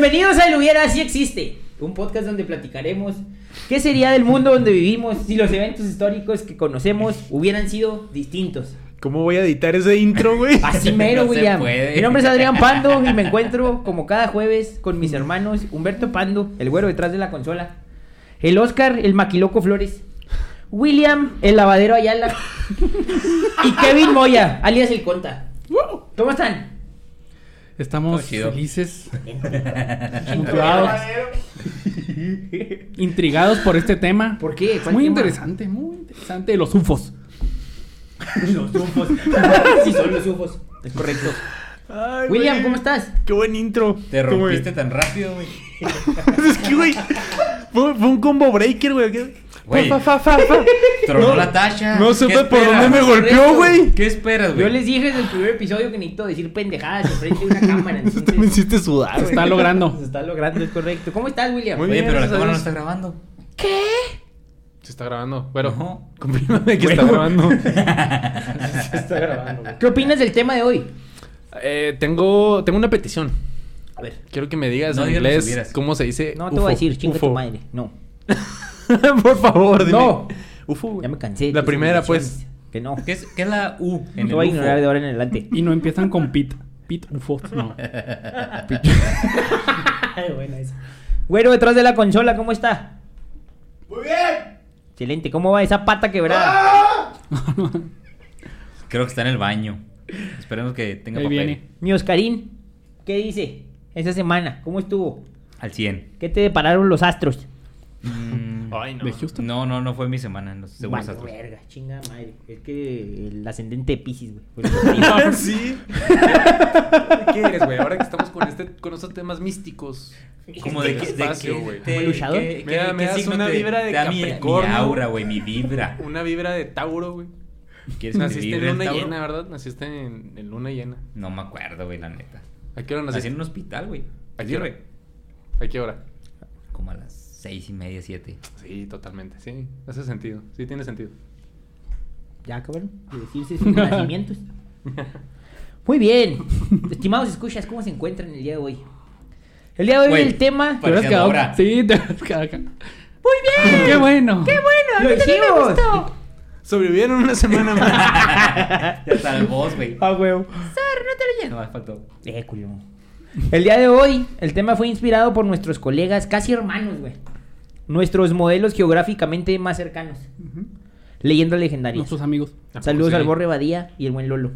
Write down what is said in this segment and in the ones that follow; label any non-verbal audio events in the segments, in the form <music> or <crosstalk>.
Bienvenidos a El Hubiera Si Existe, un podcast donde platicaremos qué sería del mundo donde vivimos si los eventos históricos que conocemos hubieran sido distintos. ¿Cómo voy a editar ese intro, güey? <laughs> Así mero, No William. Mi nombre es Adrián Pando y me encuentro como cada jueves con mis hermanos Humberto Pando, el güero detrás de la consola, el Oscar, el maquiloco Flores, William, el lavadero Ayala y Kevin Moya, alias el Conta. ¿Cómo están? Estamos felices, <laughs> <laughs> intrigados por este tema. ¿Por qué? Es ¿Cuál muy tema? interesante, muy interesante. Los UFOs. <laughs> Los ufos. sí, son los ufos. Es correcto. Ay, William, güey. ¿cómo estás? Qué buen intro. Te rompiste tan rápido, güey. es que, güey, fue, fue un combo breaker, güey. ¿Qué? Güey. Fa, fa, fa, fa. <laughs> Tronó No, la tacha. No ¿Qué supe por esperas? dónde me golpeó, güey. ¿Qué esperas, güey? Yo les dije desde el primer episodio que necesito decir pendejadas enfrente de una <laughs> cámara. Tú me Entonces, hiciste sudar, Se está logrando. <laughs> se está logrando, es correcto. ¿Cómo estás, William? Muy Oye, bien, pero la cámara no está grabando. Se está grabando. Pero, No. confírmame que Bueno. está grabando. Se está grabando. güey. ¿Qué opinas del tema de hoy? Eh, tengo, tengo una petición. A ver. Quiero que me digas No en inglés cómo se dice. No te UFO. voy a decir, chinga tu madre. No. <laughs> Por favor, dime. No. UFO, güey. Ya me cansé. La primera, pues. Que no. ¿Qué es, qué es la U en el voy a UFO? ignorar de ahora en adelante. Y no empiezan con Pit. Pit UFOs, no. <laughs> Ay, buena esa. Güero, detrás de la consola, ¿cómo está? Muy bien. Excelente. ¿Cómo va esa pata quebrada? Creo que está en el baño. Esperemos que tenga Ahí papel. viene. Mi Oscarín, ¿qué dice? Esa semana, ¿cómo estuvo? Al 100. ¿Qué te depararon los astros? Mm, Ay, no. ¿De Houston? no, no, no fue mi semana los segundos Vale, verga, chinga madre. Es que el ascendente de Pisces, güey. que dijo. <laughs> sí. ¿Qué quieres, güey? Ahora que estamos con, este, con estos temas místicos. Como de, qué- de espacio, güey. te- Como luchador. qué- Me da- me das signo una te- vibra de te da mi- Mi Capricornio. aura, güey, mi vibra. Una vibra de Tauro, güey. ¿Quieres que te Naciste en luna Tauro? llena, ¿verdad? Naciste en, en luna llena. No me acuerdo, güey, la neta. ¿A qué hora Nací naciste? en un hospital, güey. ¿A ¿A qué hora? güey? ¿A qué hora? Como a las seis y media, siete. Sí, totalmente. Sí, hace sentido. Sí, tiene sentido. Ya, cabrón, de decirse sus <laughs> nacimientos. Muy bien. <laughs> Estimados escuchas, ¿cómo se encuentran el día de hoy? El día de hoy Güey, el tema... Te Parecía quedado. Dora. Sí, te hubieras quedado acá. Muy bien. Qué bueno. Qué bueno. ¡Lo hicimos! Sobrevivieron una semana más. <laughs> ya está el boss, güey. Ah, huevo. No, me faltó. Eh, culo. El día de hoy, el tema fue inspirado por nuestros colegas, casi hermanos, güey. Nuestros modelos geográficamente más cercanos. Leyendas legendarias. Nuestros amigos. ¿A poco Saludos sí? al Borre Badía y el buen Lolo.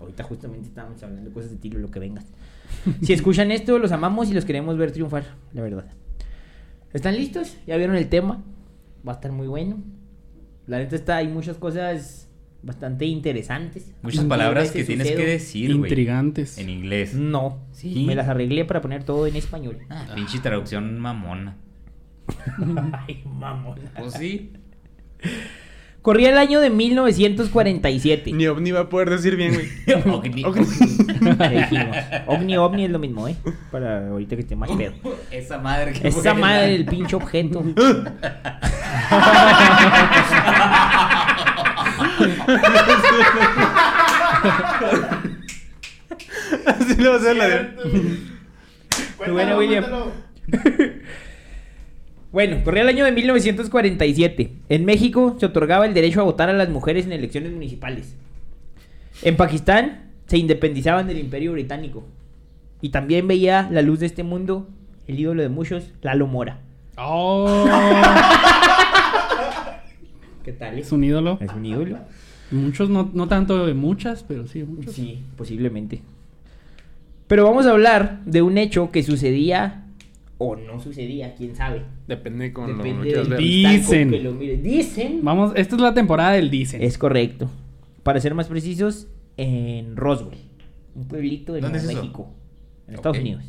Ahorita justamente estábamos hablando de cosas de tiro, lo que vengas. Si escuchan esto, los amamos y los queremos ver triunfar, la verdad. ¿Están listos? ¿Ya vieron el tema? Va a estar muy bueno. La neta está, hay muchas cosas bastante interesantes. Muchas palabras que tienes sucedo. que decir, güey. Intrigantes. En inglés. No, Sí. me las arreglé para poner todo en español. Ah, pinche traducción mamona. <laughs> Ay, mamón. Pues sí. Corría el año de 1947. Ni ovni va a poder decir bien, güey. <laughs> <laughs> Ovni, ovni es lo mismo, ¿eh? Para ahorita que esté más pedo. Esa madre que Esa madre del pinche objeto. Así le va a hacer la de. Bueno, William. Bueno, corría el año de 1947. En México se otorgaba el derecho a votar a las mujeres en elecciones municipales. En Pakistán se independizaban del Imperio Británico. Y también veía la luz de este mundo el ídolo de muchos, Lalo Mora. Oh. ¿Qué tal? es un ídolo. Es un ídolo. Muchos, no, no tanto de muchas, pero sí, muchos. Sí, posiblemente. Pero vamos a hablar de un hecho que sucedía o no sucedía, quién sabe. Depende con lo Depende que cristal con Dicen. que lo mires. Dicen. Vamos, esta es la temporada del dicen. Es correcto. Para ser más precisos, en Roswell, un pueblito de. México, en Estados. Unidos.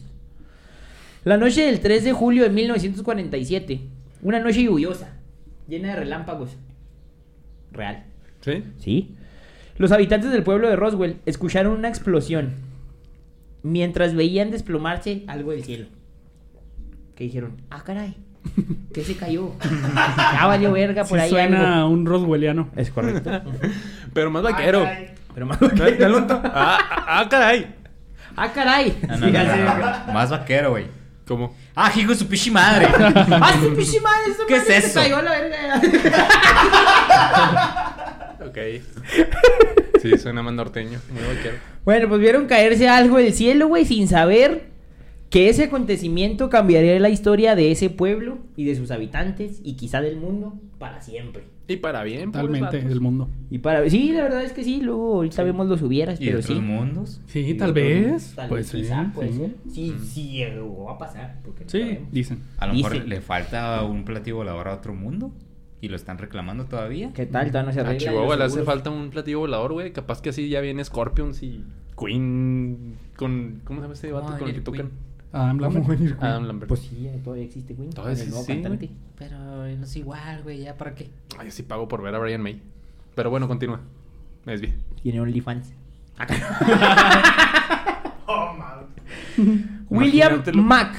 La noche del 3 de julio de 1947, una noche lluviosa, llena de relámpagos. Real. ¿Sí? ¿Sí? Los habitantes del pueblo de Roswell escucharon una explosión mientras veían desplomarse algo del cielo. Que dijeron, ah, caray, ¿qué se cayó? Ya valió verga por Sí ahí suena algo. un roswelliano. Es correcto. <laughs> Pero más vaquero. Pero más Dale- dale un to- Ah, ah, ah, caray. Ah, caray. No, no, Sí, no, ya sé. no, no. Más vaquero, güey. ¿Cómo? Ah, hijo de su pichi madre. <laughs> Ah, su pinche madre, esa ¿Qué es madre se eso? cayó a la verga. Ok. Sí, suena más norteño. Muy. Bueno, pues vieron caerse algo del cielo, güey, sin saber que ese acontecimiento cambiaría la historia de ese pueblo y de sus habitantes y quizá del mundo para siempre. Y para bien, Totalmente del mundo. Y para sí, la verdad es que sí, luego ahorita vemos los hubieras, ¿Y pero otros sí. mundos? Sí, Y tal vez. tal vez, ser. quizá, puede sí. ser. Sí, sí, llegó a pasar. porque no Sí, sabemos. dicen. A lo mejor le falta un platillo volador a otro mundo. Y lo están reclamando todavía. ¿Qué tal? Todavía no se A. Chihuahua le hace falta un platillo volador, güey. Capaz que así ya viene Scorpions y Queen con... ¿Cómo se llama este a con el que tocan? Queen. Adam Lambert. Adam Lambert. Pues sí, todavía existe Queen. Todavía el sí. Pero no es igual, güey. ¿Ya para qué? Ay, sí pago por ver a Brian May. Pero bueno, continúa. Me desvié. Tiene OnlyFans. <laughs> William Imagínatelo. Mack.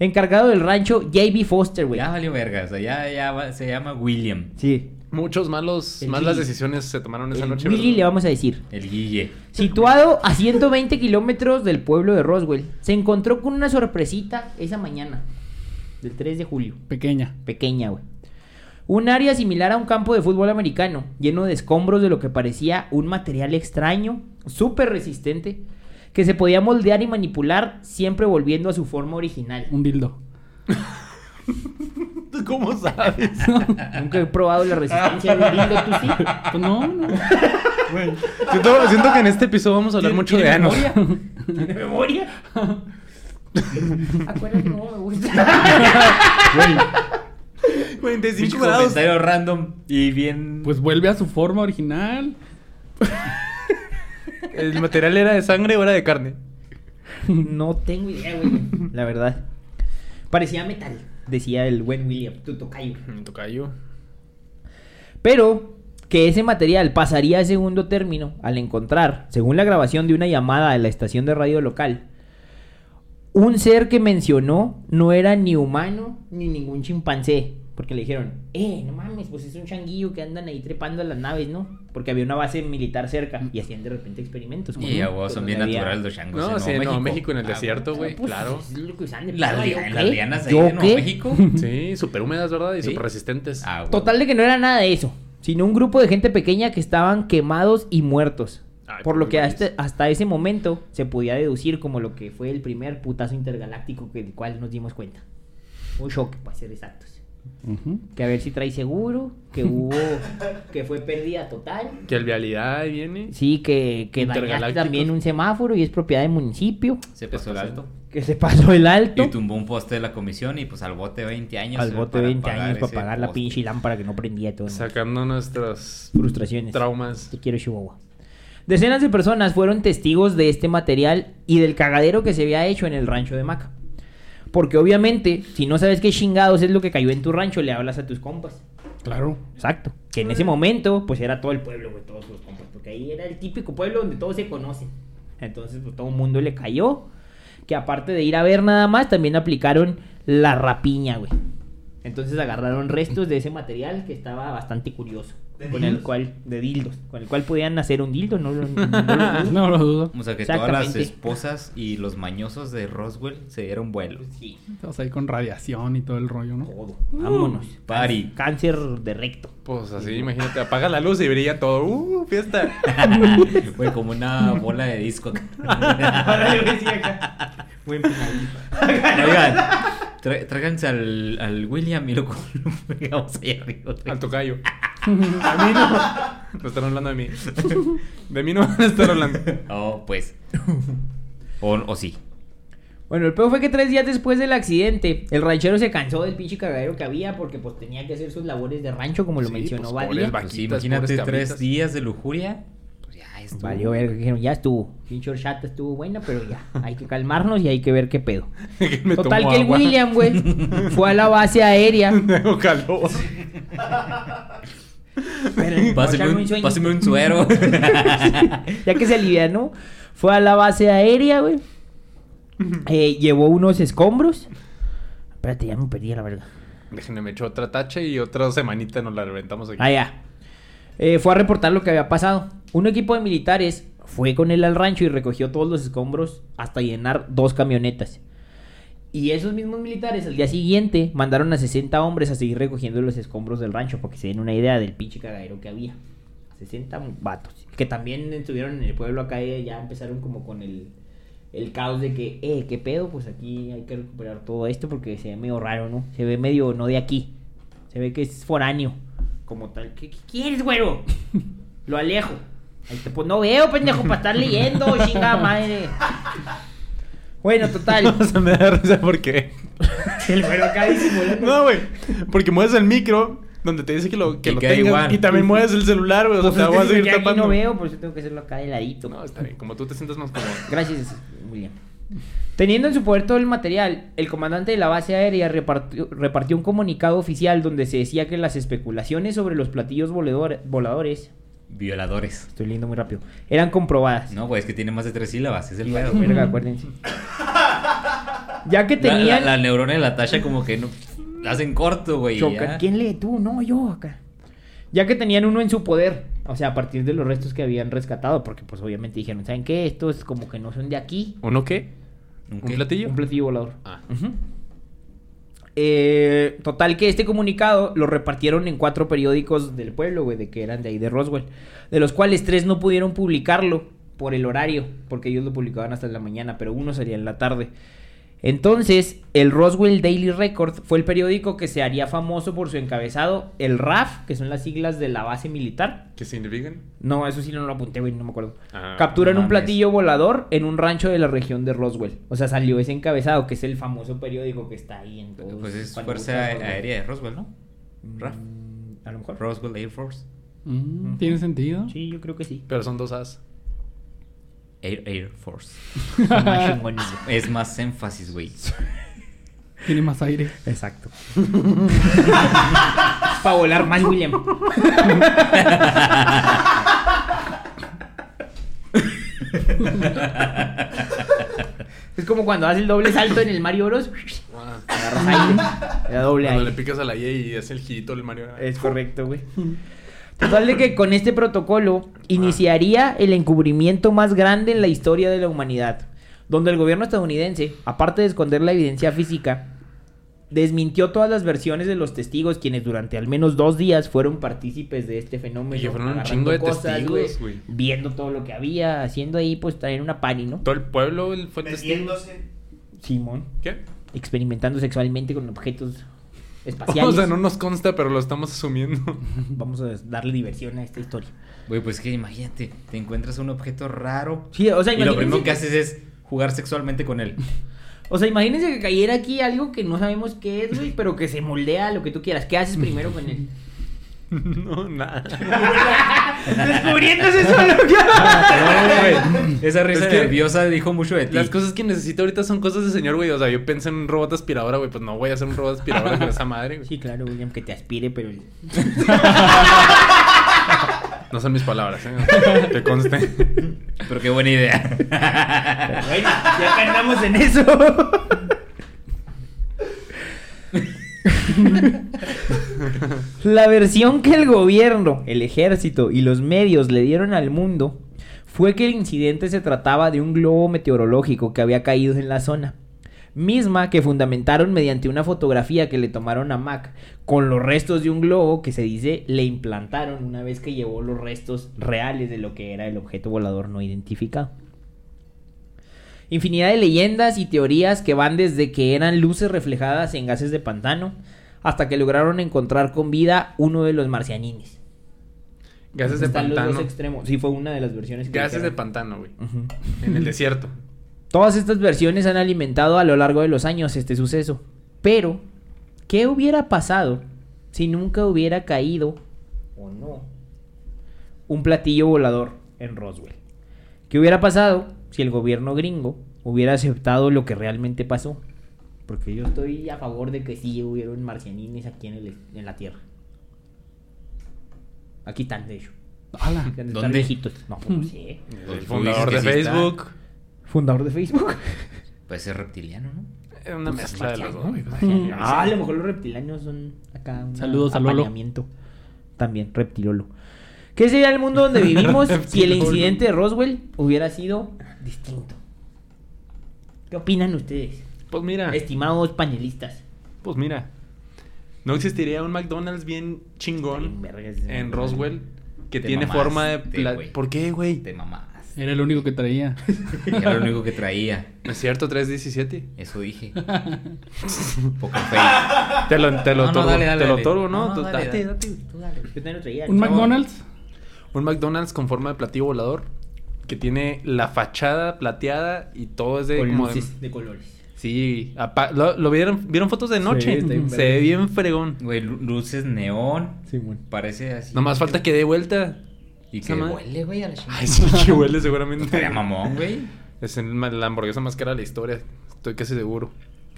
Encargado del rancho JB Foster, güey. Ya valió verga. O sea, ya, ya va- se llama William. Sí. Muchos malos, El malas decisiones se tomaron esa El noche. Willy le vamos a decir. El Guille. Situado a 120 kilómetros del pueblo de Roswell, se encontró con una sorpresita esa mañana, del 3 de julio. Pequeña. Pequeña, güey. Un área similar a un campo de fútbol americano, lleno de escombros de lo que parecía un material extraño, súper resistente, que se podía moldear y manipular, siempre volviendo a su forma original. Un dildo. <laughs> ¿Tú cómo sabes? <laughs> Nunca he probado la resistencia de un dildo, ¿tú sí? Pues no, no. siento, siento que en este episodio vamos a hablar mucho de anos. <laughs> ¿Tiene memoria? <laughs> Acuérdate cómo me gusta. 45 Pinche grados. comentario random y bien. Pues vuelve a su forma original. ¿El material era de sangre o era de carne? No tengo idea, güey. La verdad. Parecía metal, decía el buen William, tu tocayo. Tocayo. Pero que ese material pasaría a segundo término al encontrar, según la grabación de una llamada de la estación de radio local, un ser que mencionó no era ni humano ni ningún chimpancé. Porque le dijeron, eh, no mames, pues es un changuillo que andan ahí trepando a las naves, ¿no? Porque había una base militar cerca y hacían de repente experimentos. Y vos son bien había- naturales los changos. No, en sí, Nuevo no, México. México en el Ah, desierto, güey. Pues, Claro. es lo que usaban de Las, prueba, li- ¿yo las qué? lianas ahí ¿Yo de Nuevo qué? México. <laughs> Sí, súper húmedas, ¿verdad? Y Sí. súper resistentes. Ah. Total de que no era nada de eso, sino un grupo de gente pequeña que estaban quemados y muertos. Ay, por lo pues, que hasta, hasta ese momento se podía deducir como lo que fue el primer putazo intergaláctico que, del cual nos dimos cuenta. Un shock, para ser exactos. Que a ver si trae seguro, que <laughs> hubo, que fue pérdida total. Que el vialidad ahí viene. Sí, que, que dañaste también un semáforo y es propiedad del municipio. Se pasó el alto. Que se pasó el alto. Y tumbó un poste de la comisión y pues al bote 20 años. Al eh, bote para 20 pagar años para pagar la pinche lámpara que no prendía todo. Sacando nuestras Frustraciones. traumas. Te quiero Chihuahua. Decenas de personas fueron testigos de este material y del cagadero que se había hecho en el rancho de Maca. Porque obviamente, si no sabes qué chingados es lo que cayó en tu rancho, le hablas a tus compas. Claro. Exacto. Que en ese momento, pues era todo el pueblo, güey, todos los compas. Porque ahí era el típico pueblo donde todos se conocen. Entonces, pues todo el mundo le cayó. Que aparte de ir a ver nada más, también aplicaron la rapiña, güey. Entonces agarraron restos de ese material que estaba bastante curioso. ¿De Con el cual, de dildos, con el cual podían hacer un dildo, no, lo- <laughs> no lo dudo. <laughs> No lo dudo. O sea que todas las esposas y los mañosos de Roswell se dieron vuelo. Sí, Estamos ahí con radiación y todo el rollo, ¿no? todo. Vámonos. Party. Cáncer de recto. Pues así, imagínate, apaga la luz y brilla todo. ¡Uh, fiesta! <laughs> Güey, como una bola de disco. Buen. Oigan, tráiganse al, al William y lo pegamos ahí arriba. Al tocayo. <laughs> A mí no. No están hablando de mí. De mí no van a estar hablando. Oh, pues. O, o sí. Bueno, el peor fue que tres días después del accidente, el ranchero se cansó del pinche cagadero que había porque pues tenía que hacer sus labores de rancho, como lo Sí, mencionó pues, Badía. Pues sí, imagínate tres días de lujuria. Pues ya estuvo. Valió ver, dijeron, ya estuvo. Pinche horchata estuvo buena, pero ya, hay que calmarnos y hay que ver qué pedo. <laughs> Que Total que el agua. William, güey, fue a la base aérea. <laughs> Tengo calor. A <laughs> Páseme un, páseme suero. <laughs> ya que se alivianó, fue a la base aérea, güey. Eh, llevó unos escombros. Espérate, ya me perdí la verga. Déjenme me otra tacha y otra semanita nos la reventamos aquí. Ah, ya. Eh, fue a reportar lo que había pasado. Un equipo de militares fue con él al rancho y recogió todos los escombros hasta llenar dos camionetas. Y esos mismos militares al día siguiente mandaron a 60 hombres a seguir recogiendo los escombros del rancho, porque se den una idea del pinche cagadero que había. 60 vatos. Que también estuvieron en el pueblo acá y ya empezaron como con el, el caos de que, eh, ¿qué pedo? Pues aquí hay que recuperar todo esto porque se ve medio raro, ¿no? Se ve medio no de aquí. Se ve que es foráneo. Como tal. ¿Qué, qué quieres, güero? <laughs> Lo alejo. Ahí te, pues no veo, pendejo, para estar leyendo, <laughs> chingada madre. Bueno, total. <laughs> O sea, me da risa porque. <laughs> El güero acá disimulando. No, güey. Porque mueves el micro donde te dice que lo, que Y lo tengas. igual. Y también mueves el celular, güey. O sea, Pues te vas a seguir ya aquí tapando. no veo, por eso tengo que hacerlo acá de ladito. No, está bien. Como tú te sientas más cómodo. Gracias, William. Teniendo en su poder todo el material, el comandante de la base aérea repartió, repartió un comunicado oficial donde se decía que las especulaciones sobre los platillos volador- voladores, Violadores. estoy leyendo muy rápido, eran comprobadas. No, güey, es que tiene más de tres sílabas. Es el pedo. verga, acuérdense. <laughs> Ya que La, tenían... la, la neurona de la Tasha como que no... la hacen corto, güey. Choca. ¿Quién lee tú? No, yo acá. Ya que tenían uno en su poder, o sea, a partir de los restos que habían rescatado, porque pues obviamente dijeron, ¿saben qué? Estos como que no son de aquí. ¿Uno qué? ¿Un ¿Un qué? platillo? Un platillo volador. Ah. Eh, total que este comunicado lo repartieron en cuatro periódicos del pueblo, de que eran de ahí de Roswell. De los cuales tres no pudieron publicarlo por el horario, porque ellos lo publicaban hasta la mañana, pero uno salía en la tarde. Entonces, el Roswell Daily Record fue el periódico que se haría famoso por su encabezado, el RAF, que son las siglas de la base militar. ¿Qué significan? No, eso sí no lo apunté, güey, no me acuerdo. Ah, Capturan no un platillo volador en un rancho de la región de Roswell. O sea, salió ese encabezado, que es el famoso periódico que está ahí en todo. Pues es Fuerza Roswell. Aérea de Roswell, ¿no? RAF. Mm, A lo mejor. Roswell Air Force. Mm, ¿Tiene sentido? Sí, yo creo que sí. Pero son dos As. Air, Air Force. Es más énfasis, güey. Tiene más aire. Exacto. <laughs> Para volar más, William. es como cuando haces el doble salto en el Mario Bros. Agarras aire. Doble Cuando le picas a la Y y hace el girito el Mario. Es correcto, güey. Total de que con este protocolo iniciaría el encubrimiento más grande en la historia de la humanidad, donde el gobierno estadounidense, aparte de esconder la evidencia física, desmintió todas las versiones de los testigos quienes durante al menos dos días fueron partícipes de este fenómeno. Y fueron un agarrando chingo de cosas, testigos, güey. Viendo todo lo que había, haciendo ahí, pues traer una pani, ¿no? Todo el pueblo fue testigo. Simón. ¿Qué? Experimentando sexualmente con objetos espaciales. O sea, no nos consta, pero lo estamos asumiendo. <laughs> Vamos a darle diversión a esta historia. Güey, pues que imagínate, te encuentras un objeto raro. Sí, o sea, y lo primero que que- haces es jugar sexualmente con él. <laughs> O sea, imagínense que cayera aquí algo que no sabemos qué es, güey, pero que se moldea a lo que tú quieras. ¿Qué haces primero con él? <laughs> <laughs> no, nada. Descubriéndose <laughs> solo <laughs> Esa risa Es que nerviosa dijo mucho de ti. Las cosas que necesito ahorita son cosas de señor, güey. O sea, yo pensé en un robot aspiradora, güey. Pues no voy a hacer un robot aspiradora con esa madre, güey. Sí, claro, William, que te aspire, pero... No son mis palabras, ¿eh? Te conste. Pero qué buena idea. Pero bueno, ya andamos en eso. <laughs> La versión que el gobierno, el ejército y los medios le dieron al mundo fue que el incidente se trataba de un globo meteorológico que había caído en la zona. Misma que fundamentaron mediante una fotografía que le tomaron a Mac con los restos de un globo que se dice le implantaron una vez que llevó los restos reales de lo que era el objeto volador no identificado. Infinidad de leyendas y teorías que van desde que eran luces reflejadas en gases de pantano hasta que lograron encontrar con vida uno de los marcianines. Gases de Están los pantano. dos extremos. Sí, fue una de las versiones que Gases de pantano, güey. En el desierto. <laughs> Todas estas versiones han alimentado a lo largo de los años este suceso. Pero, ¿qué hubiera pasado si nunca hubiera caído o no un platillo volador en Roswell? ¿Qué hubiera pasado si el gobierno gringo hubiera aceptado lo que realmente pasó? Porque yo estoy a favor de que sí hubieron marcianines aquí en, el- en la Tierra. Aquí están, de hecho. Ala. ¿Dónde? viejitos. No, pues no sé. El fundador de está. Facebook. Fundador de Facebook. Puede ser reptiliano, ¿no? Era una Pues, mezcla de los dos. Ah, a lo mejor los reptilianos son acá un Saludos a Lolo. También, reptilolo. ¿Qué sería el mundo donde <laughs> vivimos si el incidente de Roswell hubiera sido distinto? ¿Qué opinan ustedes, Pues mira, estimados panelistas? pues mira. No existiría un McDonald's bien chingón en. Roswell que tiene forma de... pla-. ¿Por qué, güey? Te mamás. Era el único que traía. Era lo único que traía. No es cierto, 317. Eso dije. <laughs> Poco fake. Te lo, te lo No, no, otorgo, dale, dale, te lo dale. otorgo, ¿no? No, no, Tú- dale, date, dale. date. Tú dale, yo también lo traía. ¿Un chavo. McDonald's? Un McDonald's con forma de platillo volador que tiene la fachada plateada y todo es de como de- luces de colores. Sí, apa- ¿lo, lo vieron vieron fotos de noche? Se ve bien fregón. Güey, lu- luces neón. Sí, bueno. Parece así. Nomás falta que dé vuelta. Y que madre. huele, güey, a la chingada. <laughs> Ay, sí, que huele seguramente. Estaría mamón, güey. Es el la hamburguesa más cara de la historia. Estoy casi seguro.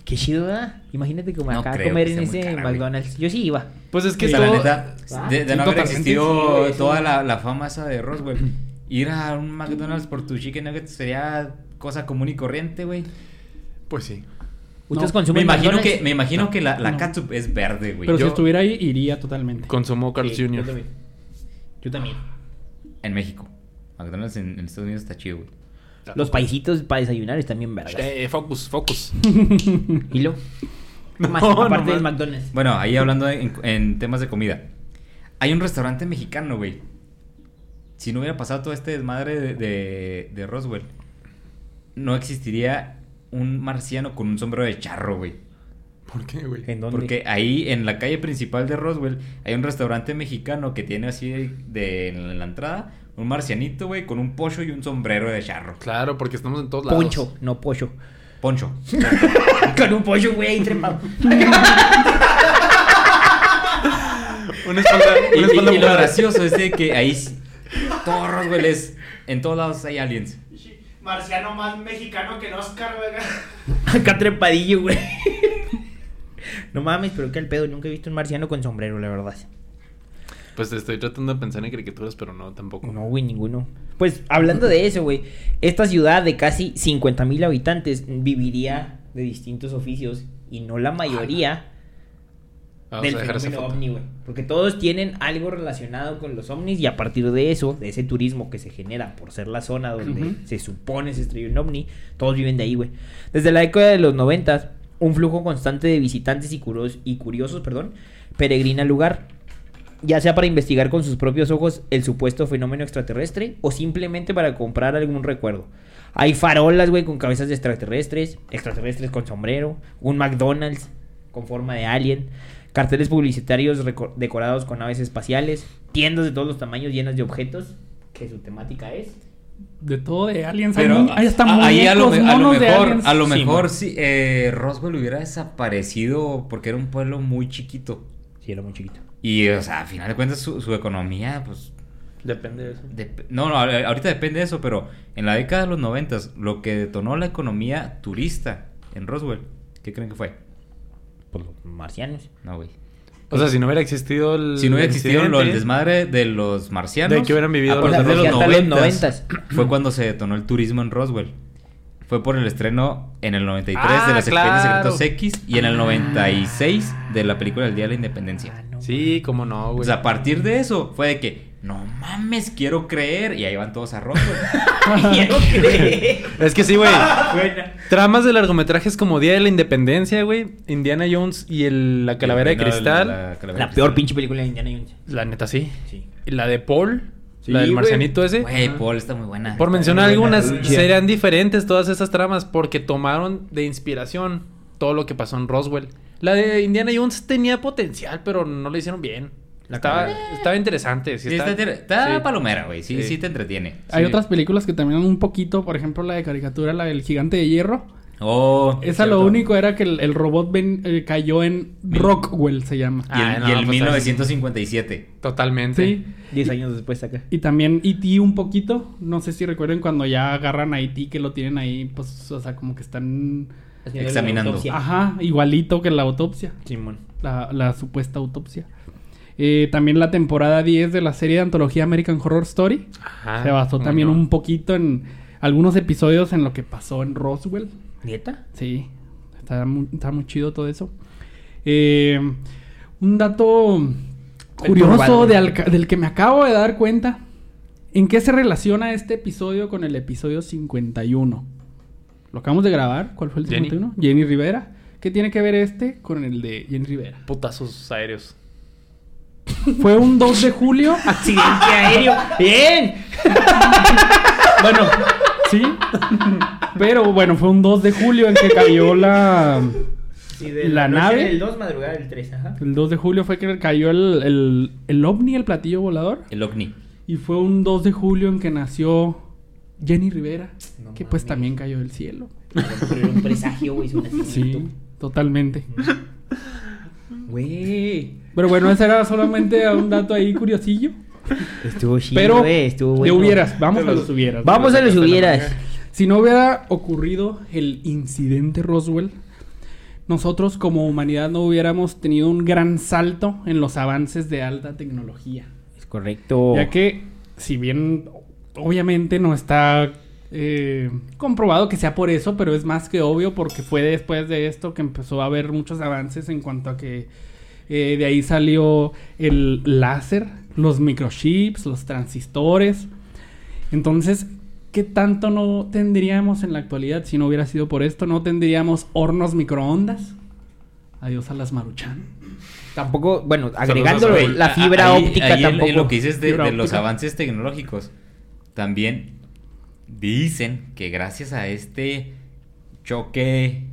Qué chido, ¿verdad? Imagínate como No acá comer en ese cara, güey. McDonald's. Yo sí iba. Pues es que sea, la neta, Ah, de, de sí, no haber existido sí, güey, toda sí. la, la fama esa de Roswell, <clears throat> ir a un McDonald's por tu chicken nuggets sería cosa común y corriente, güey. Pues sí. ¿Ustedes No, consumen Me imagino McDonald's? que, me imagino que la, la No. catsup es verde, güey. Pero si estuviera ahí, iría totalmente. Consumo Carl's Sí, Yo Jr. también. Yo también. En México. McDonald's en, en Estados Unidos está chido, güey. Los paisitos para desayunar están bien vergas. Eh, focus, focus. <laughs> ¿Y lo? No, Más aparte no del. McDonald's. Bueno, ahí hablando en, en temas de comida. Hay un restaurante mexicano, güey. Si no hubiera pasado todo este desmadre de, de, de Roswell, no existiría un marciano con un sombrero de charro, güey. ¿Por qué, güey? ¿En dónde? Porque ahí en la calle principal de Roswell hay un restaurante mexicano que tiene así de, de- en la entrada un marcianito, güey, con un pollo y un sombrero de charro. Claro, porque estamos en todos lados. Poncho, no pollo. Poncho. <laughs> Con un pollo, güey, ahí trepado. <laughs> Una espalda, una y- espalda y lo mojada. gracioso es de que ahí s- todo Roswell es en todos lados hay aliens. Marciano más mexicano que el Oscar, güey. Acá trepadillo, güey. <laughs> No mames, pero que el pedo. Nunca he visto un marciano con sombrero, la verdad. Pues estoy tratando de pensar en caricaturas, pero no, tampoco. No, güey, ninguno. Pues hablando de eso, güey. Esta ciudad de casi 50 mil habitantes viviría de distintos oficios. Y no la mayoría Vamos del a dejar esa fenómeno ovni, güey. Porque todos tienen algo relacionado con los ovnis y a partir de eso, de ese turismo que se genera por ser la zona donde se supone se estrelló un ovni, todos viven de ahí, güey. Desde la década de los 90, un flujo constante de visitantes y, curos- y curiosos, perdón, peregrina al lugar. Ya sea para investigar con sus propios ojos el supuesto fenómeno extraterrestre o simplemente para comprar algún recuerdo. Hay farolas, güey, con cabezas de extraterrestres, extraterrestres con sombrero, un McDonald's con forma de alien, carteles publicitarios decorados con naves espaciales, tiendas de todos los tamaños llenas de objetos, que su temática es. De todo de aliens. Pero hay, mu- hay hasta a- ahí a lo, a lo mejor, a lo Sí, mejor sí, eh, Roswell hubiera desaparecido porque era un pueblo muy chiquito. Sí, era muy chiquito. Y, o sea, a final de cuentas, su, su economía, pues. Depende de eso. dep- no, no, ahorita depende de eso, pero en la década de los noventas, lo que detonó la economía turista en Roswell, ¿qué creen que fue? Por los marcianos. No, güey. O sea, si no hubiera existido el. Si no hubiera existido lo- el desmadre de los marcianos. De que hubieran vivido a los partir de los los noventas, 90s. fue cuando se detonó el turismo en Roswell. Fue por el estreno en el 93 Ah, de Expedientes claro. Secretos X y en el 96 de la película El Día de la Independencia. Ah, no, Sí, cómo no, güey. O sea, a partir de eso fue de que, no mames, quiero creer. Y ahí van todos a Roswell. <laughs> Quiero creer. Es que sí, güey. <laughs> Tramas de largometrajes como Día de la Independencia, güey. Indiana Jones y el- la calavera de la- cristal. La, la calavera La de peor cristal. pinche película de Indiana Jones. neta, sí. Sí. La de Paul. Sí, la del marcianito ese. Güey, Paul está muy buena. Por mencionar buena, algunas, serían diferentes todas esas tramas porque tomaron de inspiración todo lo que pasó en Roswell. La de Indiana Jones tenía potencial, pero no lo hicieron bien. La estaba, estaba interesante. Sí, Sí, está, está- está sí. palomera, güey. Sí, sí, Sí. te entretiene. Hay Sí. otras películas que también un poquito, por ejemplo, la de caricatura, la del gigante de hierro. Oh, Esa cierto. lo único era que el, el robot ven- eh, cayó en Rockwell, se llama. Y el, Ah, no, y el pues, 1957. Totalmente. Sí. Diez años después acá. Y también E.T. un poquito. No sé si recuerden cuando ya agarran a E.T. que lo tienen ahí, pues, o sea, como que están... Examinando. Ajá, igualito que la autopsia. Simón. La, la supuesta autopsia. Eh, también la temporada 10 de la serie de antología American Horror Story. Ajá, se basó ¿cómo también no? un poquito en algunos episodios en lo que pasó en Roswell. ¿Nieta? Sí, está muy, está muy chido todo eso. Eh, un dato curioso de del que me acabo de dar cuenta. ¿En qué se relaciona este episodio con el episodio 51? Lo acabamos de grabar. ¿Cuál fue el Jenny. 51? Jenny Rivera. ¿Qué tiene que ver este con el de Jenny Rivera? Putazos aéreos. Fue un 2 de julio. Accidente aéreo. Bien. <laughs> bueno, sí. Pero bueno, fue un 2 de julio en que cayó la. Sí, La nave. del 2, madrugada del 3, ajá. El 2 de julio fue que cayó el, el, el ovni, el platillo volador. El ovni. Y fue un 2 de julio en que nació Jenny Rivera. No que pues también cayó del cielo. Pero era un presagio, güey, Sí, totalmente. Güey. Pero bueno, ese era solamente un dato ahí curiosillo. Estuvo chido, Pero güey, estuvo de bueno. hubieras, vamos Te a los- hubieras. Vamos a los hubieras. Si no hubiera ocurrido el incidente Roswell, nosotros como humanidad no hubiéramos tenido un gran salto en los avances de alta tecnología. Es correcto. Ya que, si bien obviamente no está eh, comprobado que sea por eso, pero es más que obvio porque fue después de esto que empezó a haber muchos avances en cuanto a que eh, de ahí salió el láser, los microchips, los transistores. Entonces, ¿qué tanto no tendríamos en la actualidad si no hubiera sido por esto? No tendríamos hornos microondas. Adiós a las maruchan. Tampoco, bueno, agregándolo, la fibra Ahí- óptica ahí tampoco. En lo que dices de, los avances tecnológicos, también dicen que gracias a este choque,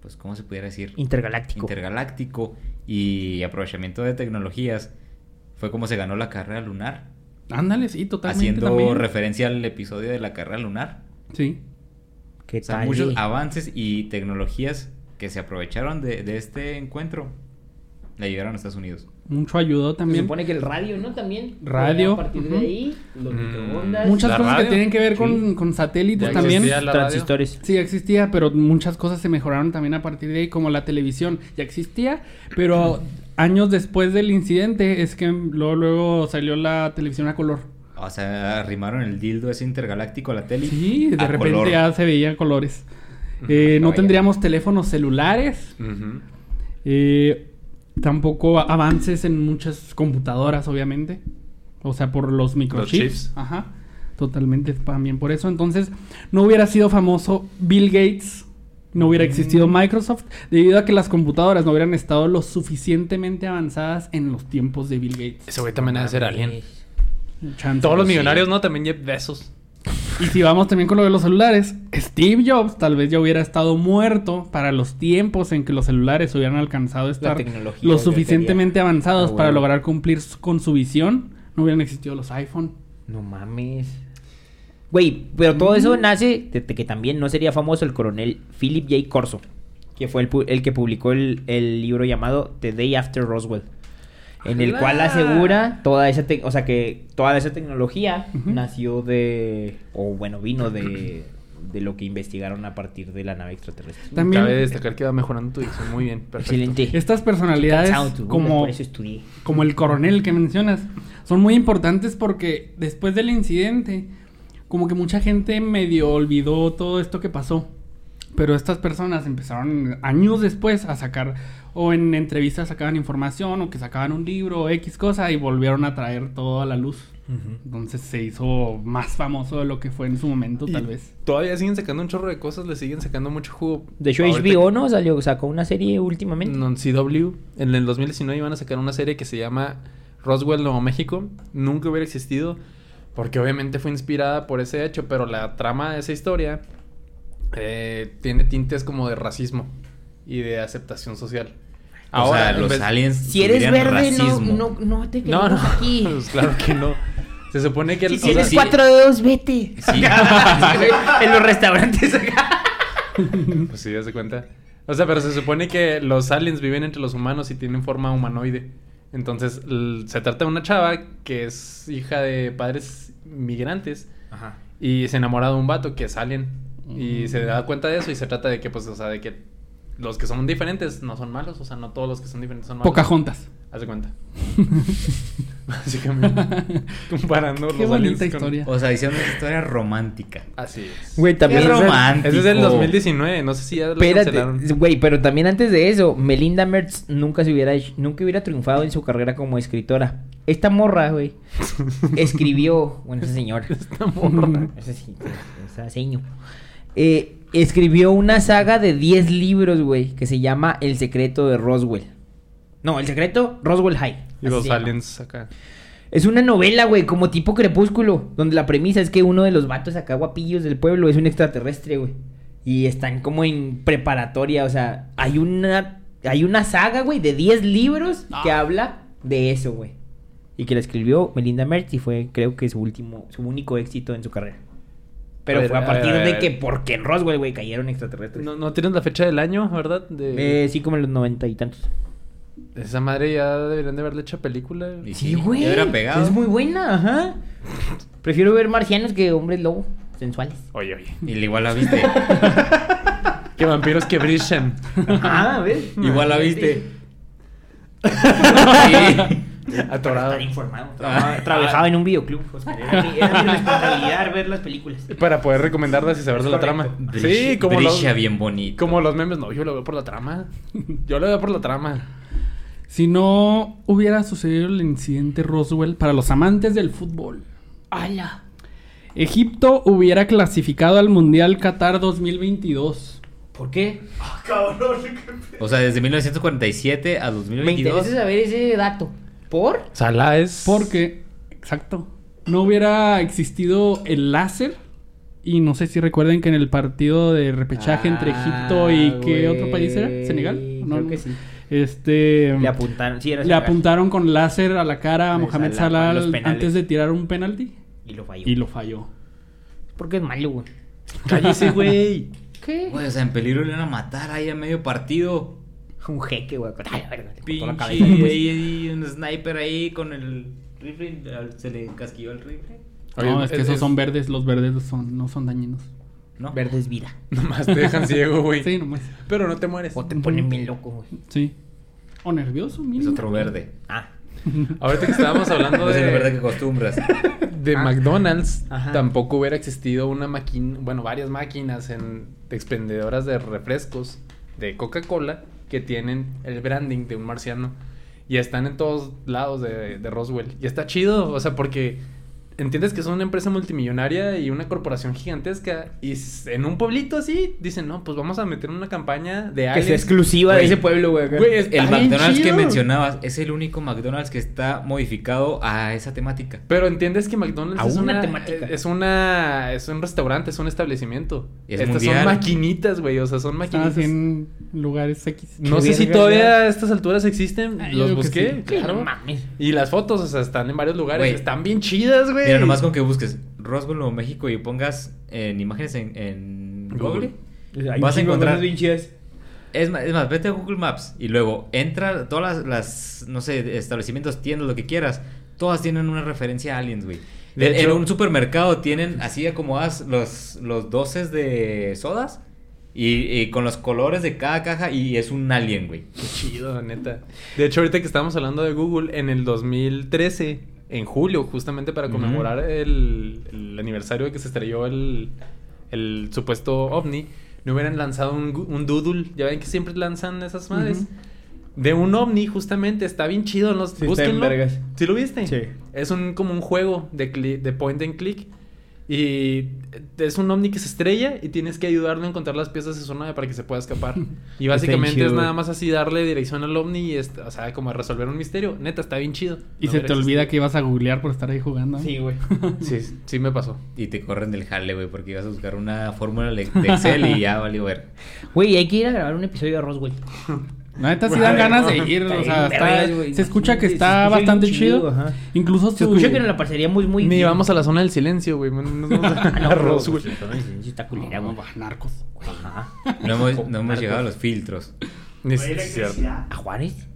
pues, ¿cómo se pudiera decir? Intergaláctico. Intergaláctico y aprovechamiento de tecnologías, fue como se ganó la carrera lunar. Ándale, sí, totalmente. haciendo también. referencia al episodio de la carrera lunar. Sí. ¿Qué O sea, tal? muchos eh? avances y tecnologías que se aprovecharon de, de este encuentro le llegaron a Estados Unidos. Mucho ayudó Se también. supone que el radio, ¿no? También. Radio, A partir de ahí, los Mm. microondas. Muchas cosas que tienen que ver con, sí. con satélites Ya también. existía la radio. transistores. Sí, existía, pero muchas cosas se mejoraron también a partir de ahí, como la televisión. Ya existía, pero años después del incidente es que luego, luego salió la televisión a color. O sea, arrimaron el dildo ese intergaláctico a la tele. Sí, de a repente color. ya se veía colores. Eh, no tendríamos teléfonos celulares. Ujú. eh, tampoco avances en muchas computadoras, obviamente. O sea, por los microchips. chips. Ajá. Totalmente también por eso. Entonces, no hubiera sido famoso Bill Gates. No hubiera existido Microsoft debido a que las computadoras no hubieran estado lo suficientemente avanzadas en los tiempos de Bill Gates. Ese güey también debe ser alien. Chance. Todos los Sí. millonarios, ¿no? También Jeff Bezos. Y si vamos también con lo de los celulares, Steve Jobs tal vez ya hubiera estado muerto para los tiempos en que los celulares hubieran alcanzado estar lo suficientemente avanzados Ah, para huevo. lograr cumplir con su visión. No hubieran existido los iPhone. No mames. Güey, pero todo eso nace de de que también no sería famoso el coronel Philip J. Corso, que fue el, pu- el que publicó el, el libro llamado The Day After Roswell, en el cual asegura toda esa, tec- o sea que toda esa tecnología nació de, o bueno, vino de, de lo que investigaron a partir de la nave extraterrestre. También- Cabe destacar que va mejorando tu dicción. Muy bien. Perfecto. Excelente. Estas personalidades, Cansado, tú, como, por eso estudié. como el coronel que mencionas, son muy importantes porque después del incidente, como que mucha gente medio olvidó todo esto que pasó. Pero estas personas empezaron años después a sacar, o en entrevistas sacaban información, o que sacaban un libro, o X cosa, y volvieron a traer todo a la luz. Entonces se hizo más famoso de lo que fue en su momento, Y tal vez. Todavía siguen sacando un chorro de cosas, le siguen sacando mucho jugo. De hecho, Ahorita- HBO, ¿no? Salió, sacó una serie últimamente. En CW, en el 2019 iban a sacar una serie que se llama Roswell, Nuevo México. Nunca hubiera existido, porque obviamente fue inspirada por ese hecho, pero la trama de esa historia eh, tiene tintes como de racismo y de aceptación social. o sea, los vez- aliens Si eres verde, no, racismo. no, no te No, queremos no, aquí. <laughs> pues claro que no. Se supone que... Si tienes sea, cuatro dedos, vete. Sí. <laughs> en los restaurantes acá. <laughs> Pues sí, ya se cuenta. O sea, pero se supone que los aliens viven entre los humanos y tienen forma humanoide. Entonces, se trata de una chava que es hija de padres migrantes Ajá. y se enamora de un vato que es alien. Y se da cuenta de eso y se trata de que, pues, o sea, de que los que son diferentes no son malos. O sea, no todos los que son diferentes son malos. Pocahontas. Haz de cuenta. <laughs> Básicamente. <laughs> comparando Qué los aliens bonita con- historia. O sea, hicieron una historia romántica. Así es. Güey, también. Esa- romántico. Ese es del 2019. No sé si ya lo Espérate, cancelaron. güey, pero también antes de eso, Melinda Mertz nunca se hubiera hecho- nunca hubiera triunfado en su carrera como escritora. esta morra, güey, <laughs> escribió, bueno, esa señora, Esta morra. esa sí, esa seño, eh, escribió una saga de 10 libros, güey, que se llama El secreto de Roswell. No, El secreto Roswell High. Y los aliens acá. Es una novela, güey, como tipo crepúsculo, donde la premisa es que uno de los vatos acá guapillos del pueblo es un extraterrestre, güey. Y están como en preparatoria, o sea, hay una hay una saga, güey, de 10 libros que habla de eso, güey. Y que la escribió Melinda Mertz y fue, creo que su último, su único éxito en su carrera. Pero A ver, fue a a partir ver, a de que porque en Roswell, güey, cayeron extraterrestres. No, no tienes la fecha del año, ¿verdad? De... Eh, sí, como en los noventa y tantos. Esa madre ya deberían de haberle hecho película. Y Sí, güey. Es muy buena, ajá. Prefiero ver marcianos que hombres lobo sensuales. Oye, oye. Y igual la viste. <laughs> Que vampiros que brillan. Ajá, ¿ves? igual la viste. Sí. Atorado. Estar informado. Ah. Trabajaba, trabajaba en un videoclub. Era mi, <laughs> era mi responsabilidad ver las películas. Para poder recomendarlas y saber de la trama. Sí, como los, brilla bien bonito. como los memes. No, yo lo veo por la trama. <laughs> Yo lo veo por la trama. Si no hubiera sucedido el incidente Roswell para los amantes del fútbol, ¡Hala! Egipto hubiera clasificado al Mundial Qatar 2022. ¿Por qué? Cabrón, qué pedo. O sea, desde 1947 a Me 2022. interesa saber ese dato. ¿Por? Salah es. Porque, exacto, no hubiera existido el láser. Y no sé si recuerden que en el partido de repechaje entre Egipto y Ah, qué otro país era, Senegal. No, Creo que sí. Este Le apuntaron. Sí, era le apuntaron con láser a la cara a Mohamed Salah, antes de tirar un penalti Y lo falló. y lo falló. Porque es malo, güey. Cállese, güey. ¿Qué? Güey, o sea, en peligro le iban a matar ahí a medio partido. <laughs> Un jeque, güey. Ay, la verga, le la cabeza. ahí, ahí, un sniper ahí con el rifle. y Se le casquilló el rifle. Oye, no, es que es- esos es- son verdes, los verdes son, no son dañinos. ¿No? Verde es vida. <laughs> Nomás te dejan <laughs> ciego, güey. Sí, nomás. Pero no te mueres. O te ponen bien loco, güey. Sí. O nervioso, Es mínimo. otro verde. Ah. Ahorita que estábamos hablando No es el verde que de, acostumbras. de Ah. McDonald's, Ajá. tampoco hubiera existido una máquina, bueno, varias máquinas en expendedoras de refrescos de Coca-Cola que tienen el branding de un marciano y están en todos lados de, Roswell. Y está chido, o sea, porque entiendes que son una empresa multimillonaria y una corporación gigantesca y en un pueblito así dicen, no, pues vamos a meter una campaña de Que sea aliens. exclusiva de ese pueblo, güey. El McDonald's que mencionabas es el único McDonald's que está modificado a esa temática. Pero entiendes que McDonald's A es una una, temática. Es una. Es un restaurante, es un establecimiento. Es Estas mundial. son maquinitas, güey. O sea, son maquinitas. así en lugares X. No sé si todavía a estas alturas existen. Ah, Los que busqué. Sí, claro. no mames. Y las fotos, o sea, están en varios lugares. Güey. Están bien chidas, güey. Mira, nomás con que busques Roswell, Nuevo México y pongas en imágenes en, en Google. Google. Hay Vas a encontrar-. Es más, es más, vete a Google Maps y luego entra a todas las, las, no sé, establecimientos, tiendas, lo que quieras. Todas tienen una referencia a aliens, güey. En, un supermercado tienen, así acomodas los, los doces de sodas y, y con los colores de cada caja y es un alien, güey. Qué chido, neta. De hecho, ahorita que estábamos hablando de Google, en el 2013, en julio, justamente para conmemorar el, el aniversario de que se estrelló el, el supuesto ovni, no hubieran lanzado un, un doodle. Ya ven que siempre lanzan esas madres. De un ovni, justamente. Está bien chido. Los, Sí, está búsquenlo. ¿Sí lo viste? Sí. Es un, como un juego de, de point and click. Y es un ovni que se estrella y tienes que ayudarlo a encontrar las piezas de su nave para que se pueda escapar. <laughs> Y básicamente es nada más así darle dirección al ovni y, est- o sea, como resolver un misterio. Neta, está bien chido. Y No se te olvida que ibas a googlear por estar ahí jugando. Sí, güey. <laughs> Sí, sí me pasó. Y te corren del jale, güey, porque ibas a buscar una fórmula de de Excel y ya valió ver. <laughs> Güey, hay que ir a grabar un episodio de Roswell. La neta sí dan ganas de ir, o sea, está- güey. se escucha que está bastante chido, chido. ajá. Incluso Se escucha que nos la pasaríamos muy Ni bien. vamos a la zona del silencio, güey. No nos vamos a, a entonces, sí está culera, güey. No, narcos. Ajá. No hemos, no hemos Narcos. llegado a los filtros. Ni es cierto. electricidad. ¿A Juárez?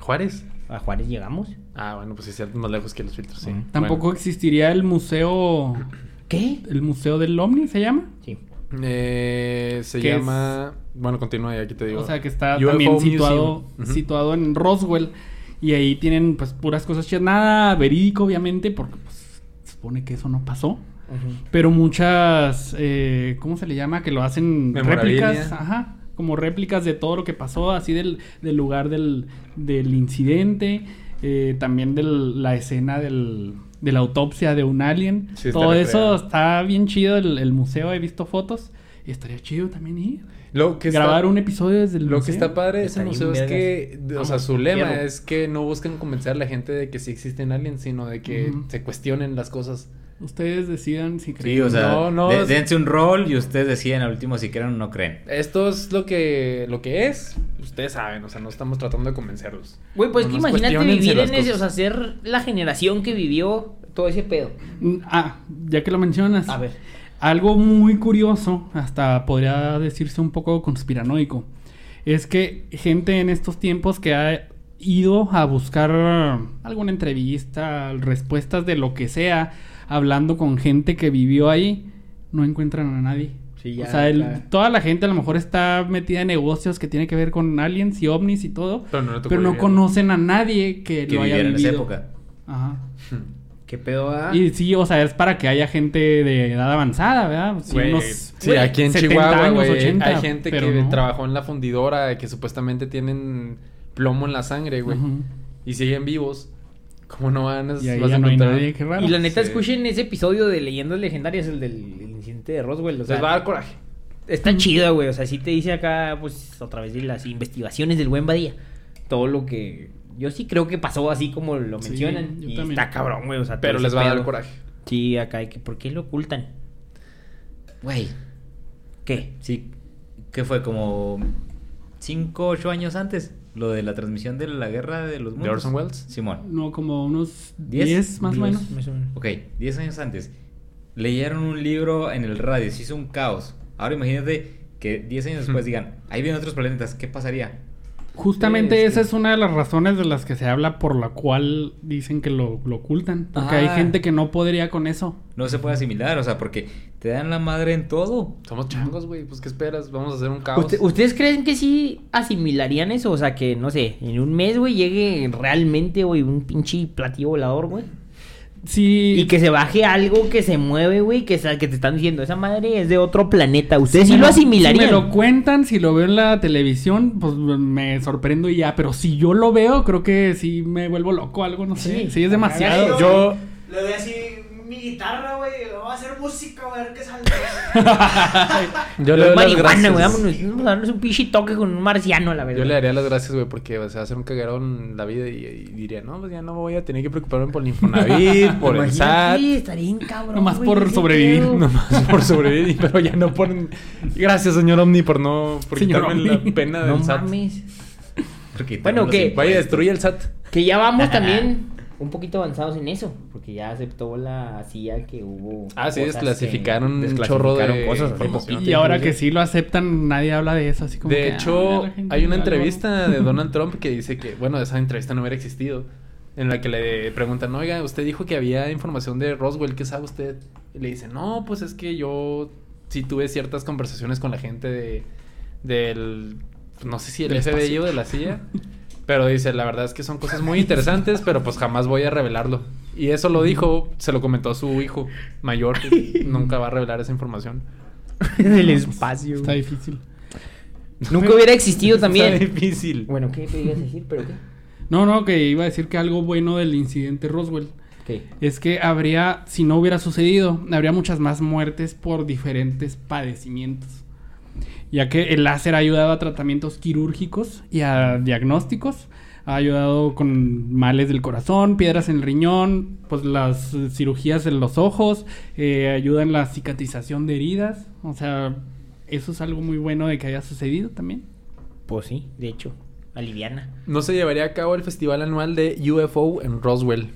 ¿Juárez? ¿A Juárez llegamos? Ah, bueno, pues sí, es cierto, más lejos que los filtros, sí. Ujú. Tampoco Bueno. existiría el museo, ¿Qué? el museo del OVNI se llama. Sí. Eh, se ¿Qué llama. Bueno, continúa y aquí te digo. O sea, que está UFO también situado, situado en Roswell. Y ahí tienen pues puras cosas chidas. Nada verídico, obviamente, porque pues, se supone que eso no pasó. Pero muchas, eh, ¿cómo se le llama? Que lo hacen réplicas, ajá, como réplicas de todo lo que pasó, así del, del lugar del, del incidente. eh, también de la escena del, de la autopsia de un alien. Sí, Todo eso está bien chido, el, el museo, he visto fotos. Y estaría chido también ir. Lo que Grabar está, un episodio desde el Lo museo. que está padre de ese Está bien museo es que, o sea, su lema es que no buscan convencer a la gente de que sí existen aliens, sino de que se cuestionen las cosas. Ustedes decidan si creen. Sí, o sea, No, no, de- dense un rol y ustedes deciden al último si creen o no creen. Esto es lo que, lo que es. Ustedes saben, o sea, no estamos tratando de convencerlos. Güey, pues que Nomás imagínate vivir en ese, o sea, ser la generación que vivió todo ese pedo. Mm, Ah, ya que lo mencionas. A ver. Algo muy curioso, hasta podría decirse un poco conspiranoico, es que gente en estos tiempos que ha ido a buscar alguna entrevista, respuestas de lo que sea, hablando con gente que vivió ahí, no encuentran a nadie. Sí, ya, o sea, el- toda la gente a lo mejor está metida en negocios que tiene que ver con aliens y ovnis y todo, Pero no pero no conocen a nadie que, Que lo haya vivieron en esa vivido. época. Ajá. <laughs> ¿Qué pedo? ah? Y sí, o sea, es para que haya gente de edad avanzada, ¿verdad? Sí, Güey, unos, sí, güey, aquí en 70 Chihuahua, años, güey, 80, hay gente que no. trabajó en la fundidora, que supuestamente tienen plomo en la sangre, güey. Y siguen vivos. ¿Cómo no van a Y ahí vas a ya no hay encontrar? nadie, qué raro. Y la neta, Sí. escuchen ese episodio de Leyendas Legendarias, el del el incidente de Roswell. O sea, Les va a dar coraje. está chido, güey. O sea, sí te dice acá, pues, a través de las investigaciones del buen Badía, todo lo que. Yo sí creo que pasó así como lo Sí, mencionan. yo y también. está cabrón, güey. O sea, Pero les va a dar coraje. Sí, acá, hay que, ¿por qué lo ocultan? Güey, ¿Qué? sí, ¿qué fue? Como 5, 8 años antes. Lo de la transmisión de la guerra de los ¿De mundos. Orson Welles? Simón. No, como unos ¿Diez? 10 más o menos. Más o menos. Ok, 10 años antes. Leyeron un libro en el radio, se hizo un caos. Ahora imagínate que 10 años después digan, ahí vienen otros planetas, ¿qué pasaría? Justamente Sí, es esa es una de las razones de las que se habla por la cual dicen que lo, lo ocultan. Porque hay Ah. gente que no podría con eso. No se puede asimilar, o sea, porque te dan la madre en todo. Somos changos, güey. Pues, ¿qué esperas? Vamos a hacer un caos. ¿Usted- ¿Ustedes creen que sí asimilarían eso? O sea, que, no sé, en un mes, güey, llegue realmente, güey, un pinche platillo volador, güey. Sí. Y que se baje algo que se mueve, güey, que, que te están diciendo, esa madre es de otro planeta. ¿Ustedes sí, lo asimilarían? Si me lo cuentan, si lo veo en la televisión, pues me sorprendo y ya. Pero si yo lo veo, creo que sí me vuelvo loco, algo, no sé. Sí. Sí, es demasiado. Yo-. Le doy así guitarra, güey. Vamos a hacer música, güey, a ver qué sale. <laughs> Yo le doy las marihuana, güey, gracias. vámonos, vamos a darnos un pinche toque con un marciano, la verdad. Yo le daría las gracias, güey, porque o sea, va a ser un cagarón la vida y, y diría, no, pues ya no voy a tener que preocuparme por el Infonavit, <laughs> por el SAT, Imagínate, estaría bien cabrón, Nomás güey, por sobrevivir, pedo. nomás por sobrevivir, <laughs> pero ya no por... Gracias, señor Omni, por no... Por Señor quitarme Omni. la pena del No SAT. mames. Bueno, que- Vaya, destruye el SAT. Que ya vamos también un poquito avanzados en eso, porque ya aceptó la CIA que hubo. Ah, sí, desclasificaron un chorro de cosas poquito, Y ahora que sí lo aceptan, nadie habla de eso. Así como De que, hecho, ah, hay una algo- entrevista de <laughs> Donald Trump que dice que, bueno, esa entrevista no hubiera existido, en la que le preguntan, oiga, usted dijo que había información de Roswell, ¿qué sabe usted? Y le dice, no, pues es que yo sí tuve ciertas conversaciones con la gente de, del, no sé si el FBI o de la CIA, <laughs> pero dice, la verdad es que son cosas muy interesantes, pero pues jamás voy a revelarlo. Y eso lo dijo, se lo comentó a su hijo mayor, que <laughs> nunca va a revelar esa información. <laughs> del espacio. Está difícil. Nunca hubiera existido también. Está difícil. Bueno, ¿qué te ibas a decir? ¿Pero qué? No, no, que iba a decir que algo bueno del incidente Roswell es que habría, si no hubiera sucedido, habría muchas más muertes por diferentes padecimientos. Ya que el láser ha ayudado a tratamientos quirúrgicos y a diagnósticos. Ha ayudado con males del corazón, piedras en el riñón, pues las cirugías en los ojos, eh, ayuda en la cicatrización de heridas. O sea, eso es algo muy bueno de que haya sucedido también. Pues sí, de hecho, aliviana. No se llevaría a cabo el festival anual de UFO en Roswell.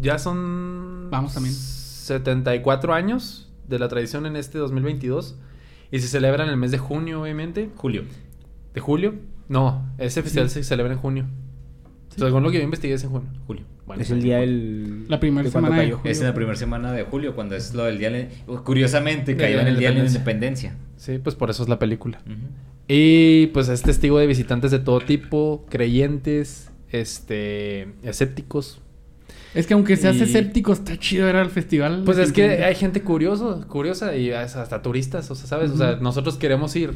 Ya son. Vamos también. 74 años de la tradición en este 2022. Y se celebra en el mes de junio, obviamente. Julio. ¿De julio? No, ese festival se celebra en junio. Según lo que yo investigué es en junio. Julio. Bueno, es el día del... La primera de semana de cayó. julio. Es en la primera semana de julio, cuando es lo del día... de- Curiosamente, De cayó en el día de la independencia. Sí, pues por eso es la película. Y pues es testigo de visitantes de todo tipo, creyentes, este, escépticos. Es que aunque seas Y- escéptico, está chido ir al festival. Pues es que hay gente curioso, curiosa y hasta turistas, o sea, ¿sabes? O sea, nosotros queremos ir.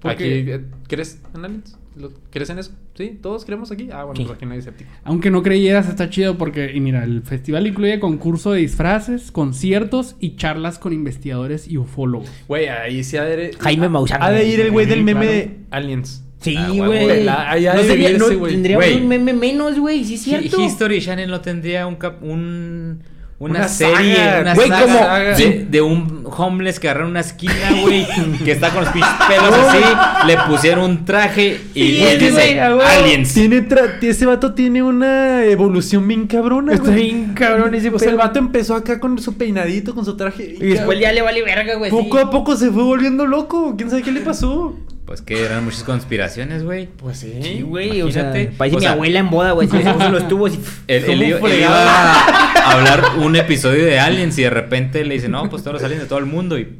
Porque- Aquí, eh, ¿crees en aliens? ¿Lo- ¿Crees en eso? ¿Sí? ¿Todos creemos aquí? Ah, bueno, Sí. pues aquí no hay escéptico. Aunque no creyeras, está chido porque, y mira, el festival incluye concurso de disfraces, conciertos y charlas con investigadores y ufólogos. Güey, ahí sí ha de... Jaime Maussan. Ha de ir el güey del meme claro. de Aliens. Sí, Ah, güey. ha no sería, no, güey. tendríamos un meme menos, güey, sí es cierto. Hi- History Channel no tendría un cap- un una, Una serie, saga, una güey, saga como- de, de un homeless que agarra una esquina, güey, que está con los pinches pelos <laughs> así, le pusieron un traje y Sí, dice aliens. Tiene tra- ese vato tiene una evolución bien cabrona, Está güey. bien cabrón ese O sea, el vato empezó acá con su peinadito, con su traje. Y después ya le vale verga, güey. Poco sí. a poco se fue volviendo loco. ¿Quién sabe qué le pasó? Pues que eran muchas conspiraciones, güey. Pues sí. Sí, güey, o sea, parece O mi sea- abuela en boda, güey. Puso <laughs> los tubos y... Él, él ¿Cómo iba, él iba a hablar un episodio de aliens y de repente le dice, no, pues todos los aliens de todo el mundo y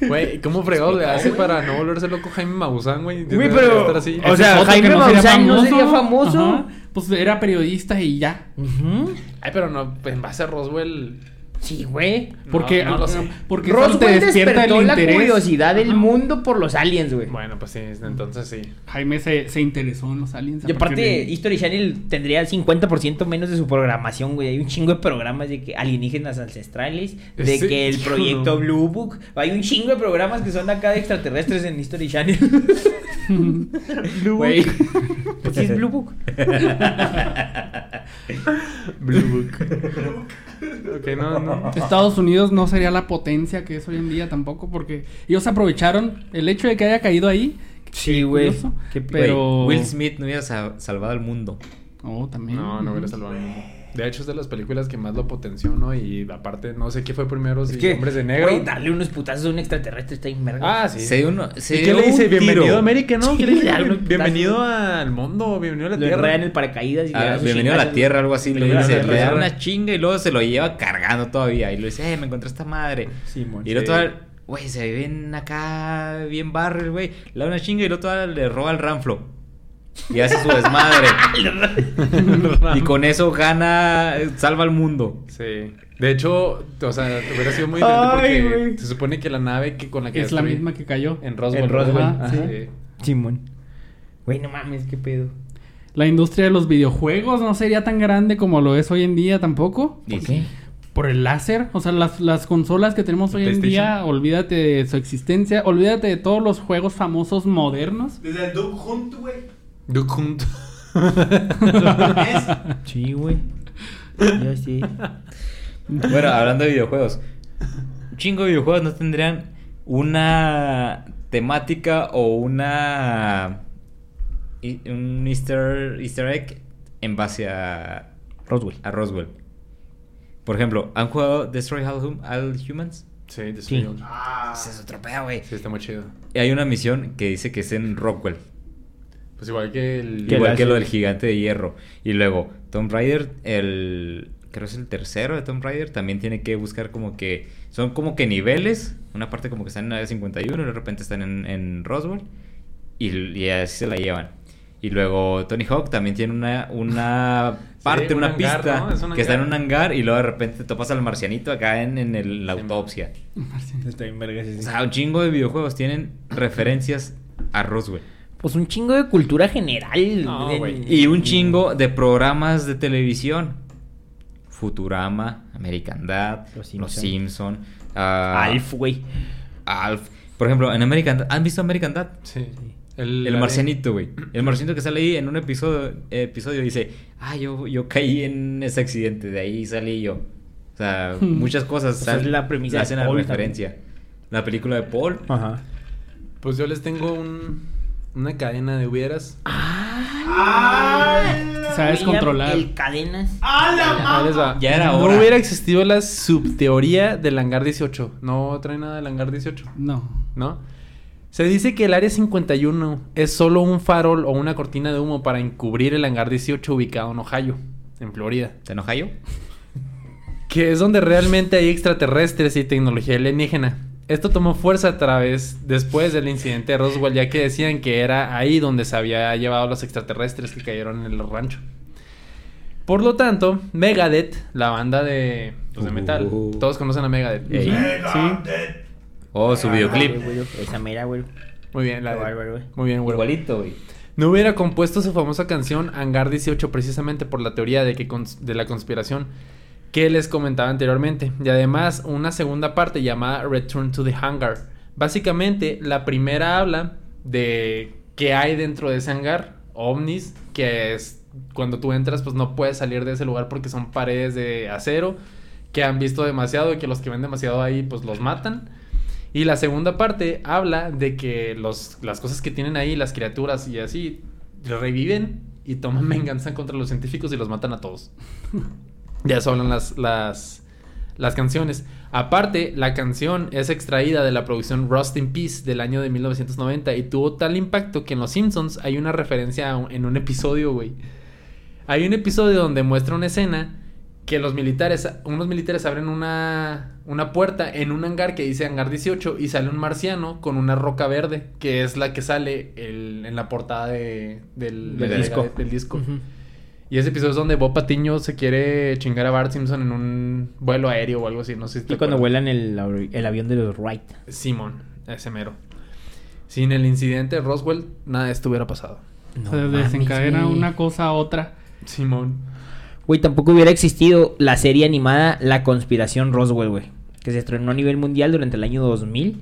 Güey, ¿cómo fregado le hace para no volverse loco Jaime Maussan, güey? Güey, pero- estar así. o sea, Jaime Maussan no sería famoso. Ajá. Pues era periodista y ya. Ay, pero no, en base a Roswell. Sí, güey. Porque, no lo sé. porque eso Roswell te despierta el despertó la curiosidad del Ajá. mundo por los aliens, güey. Bueno, pues sí, entonces sí. Jaime se, se interesó en los aliens. Y aparte, de- History Channel tendría el 50% menos de su programación, güey. Hay un chingo de programas de que alienígenas ancestrales, de Sí, que el proyecto no. Blue Book. Hay un chingo de programas que son acá de extraterrestres en History Channel. <laughs> Güey. Pues sí es Blue Book. <laughs> Blue Book. <laughs> ok, no, no. Estados Unidos no sería la potencia que es hoy en día tampoco, porque ellos aprovecharon el hecho de que haya caído ahí. Sí, güey. Pero. Will Smith no hubiera sa- salvado al mundo. Oh, también. No, no hubiera salvado el mundo. De hecho, es de las películas que más lo potenció, ¿no? Y aparte, no sé qué fue primero, Es si que, Hombres de Negro. güey, darle unos putazos a un extraterrestre está en verga. Ah, sí. Se uno, se ¿Y qué le dice? un Bienvenido tiro. a América, ¿no? Sí, ¿Qué le dice? Bienvenido al mundo, bienvenido a la Le Tierra. enredan el paracaídas y le Ah, bienvenido a la tierra, algo así. Le dice, le da una chinga y luego se lo lleva cargando todavía. Y le dice, eh, me encontré esta madre. Simón. Y el otro, Sí. güey, se ven acá bien barrio, güey. Le da una chinga y el otro le roba el ranflo. Y hace su desmadre. <laughs> y con eso gana, salva al mundo. Sí. De hecho, o sea, hubiera sido muy diferente Ay, porque güey. se supone que la nave que con la que Es la misma que cayó. en Roswell. En Roswell, Ajá, sí. Simón. Güey, no mames, qué pedo. La industria de los videojuegos no sería tan grande como lo es hoy en día tampoco. Y ¿Por qué? Por el láser. O sea, las, las consolas que tenemos hoy en día, olvídate de su existencia. Olvídate de todos los juegos famosos modernos. Desde el Duke Hunt, güey. Hunt. ¿Es? <laughs> Sí, güey. Ya sí. Bueno, hablando de videojuegos. Un chingo de videojuegos no tendrían una temática o una. un easter, easter egg en base a, Roswell. a Roswell. Por ejemplo, ¿han jugado Destroy All, Hum- All Humans? Sí, de Sí. Swing. Ah. Ese es otro pedo, güey. Sí, está muy chido. Y hay una misión que dice que es en Rockwell. Pues igual que el... ¿Qué Igual que lo del gigante de hierro. Y luego, Tomb Raider, el. Creo es el tercero de Tomb Raider. También tiene que buscar como que. Son como que niveles. Una parte como que están en la 51 y de repente están en, en Roswell. Y, y así se la llevan. Y luego Tony Hawk también tiene una, una <laughs> parte, un una hangar, pista ¿no? Es un que está en un hangar. y luego de repente te topas al marcianito acá en, en el- la Sí, autopsia. Está en verga. O sea, un chingo de videojuegos tienen referencias a Roswell. Pues un chingo de cultura general. No. Y un chingo de programas de televisión. Futurama, American Dad, Los Los Simpson. Ah, Alf, güey. Alf. Por ejemplo, en American Dad, ¿han visto American Dad? Sí. El, la de- marcianito, güey. El marcianito que sale ahí en un episodio, episodio dice, ah, yo, yo caí en ese accidente, de ahí salí yo. O sea, <laughs> muchas cosas Pues es sal- la premisa de hacen a Paul referencia. La película de Paul. Ajá. Pues yo les tengo un, una cadena de hubieras. ¡Ah! Sabes controlar. El cadenas. ¡Ah, la va. Ya era No hora. hubiera existido la subteoría del hangar 18. No trae nada del hangar 18, No. ¿no? Se dice que el área 51 es solo un farol o una cortina de humo para encubrir el hangar 18 ubicado en Ohio, en Florida. ¿Te enoja yo? Que es donde realmente hay extraterrestres y tecnología alienígena. Esto tomó fuerza a través después del incidente de Roswell, ya que decían que era ahí donde se había llevado los extraterrestres que cayeron en el rancho. Por lo tanto, Megadeth, la banda de, pues, de metal, Uh. todos conocen a Megadeth. Ey. Sí. Oh, su videoclip. Güey, güey, Esa mera, güey. Muy bien, la de-. Muy bien, güey. Igualito, güey. no hubiera compuesto su famosa canción Hangar 18 precisamente por la teoría de, que cons- de la conspiración que les comentaba anteriormente. Y además una segunda parte llamada Return to the Hangar. Básicamente la primera habla de qué hay dentro de ese hangar, ovnis, que es cuando tú entras pues no puedes salir de ese lugar porque son paredes de acero que han visto demasiado y que los que ven demasiado ahí pues los matan. Y la segunda parte habla de que los, las cosas que tienen ahí, las criaturas y así, reviven y toman <laughs> venganza contra los científicos y los matan a todos. <laughs> ya eso hablan las, las, las canciones. Aparte, la canción es extraída de la producción Rust in Peace del año de 1990 y tuvo tal impacto que en Los Simpsons hay una referencia un- en un episodio, güey. Hay un episodio donde muestra una escena que los militares, unos militares abren una, una puerta en un hangar que dice hangar 18 y sale un marciano con una roca verde, que es la que sale el- en la portada de- del, Del del disco. del disco. Y ese episodio es donde Bob Patiño se quiere chingar a Bart Simpson en un vuelo aéreo o algo así, no sé si te Y cuando acuerdas. vuelan el, el avión de los Wright. Simón, ese mero. Sin el incidente de Roswell, nada de esto hubiera pasado. Se desencadena güey. una cosa a otra. Simón. Güey, tampoco hubiera existido la serie animada La Conspiración Roswell, güey. Que se estrenó a nivel mundial durante el año 2000.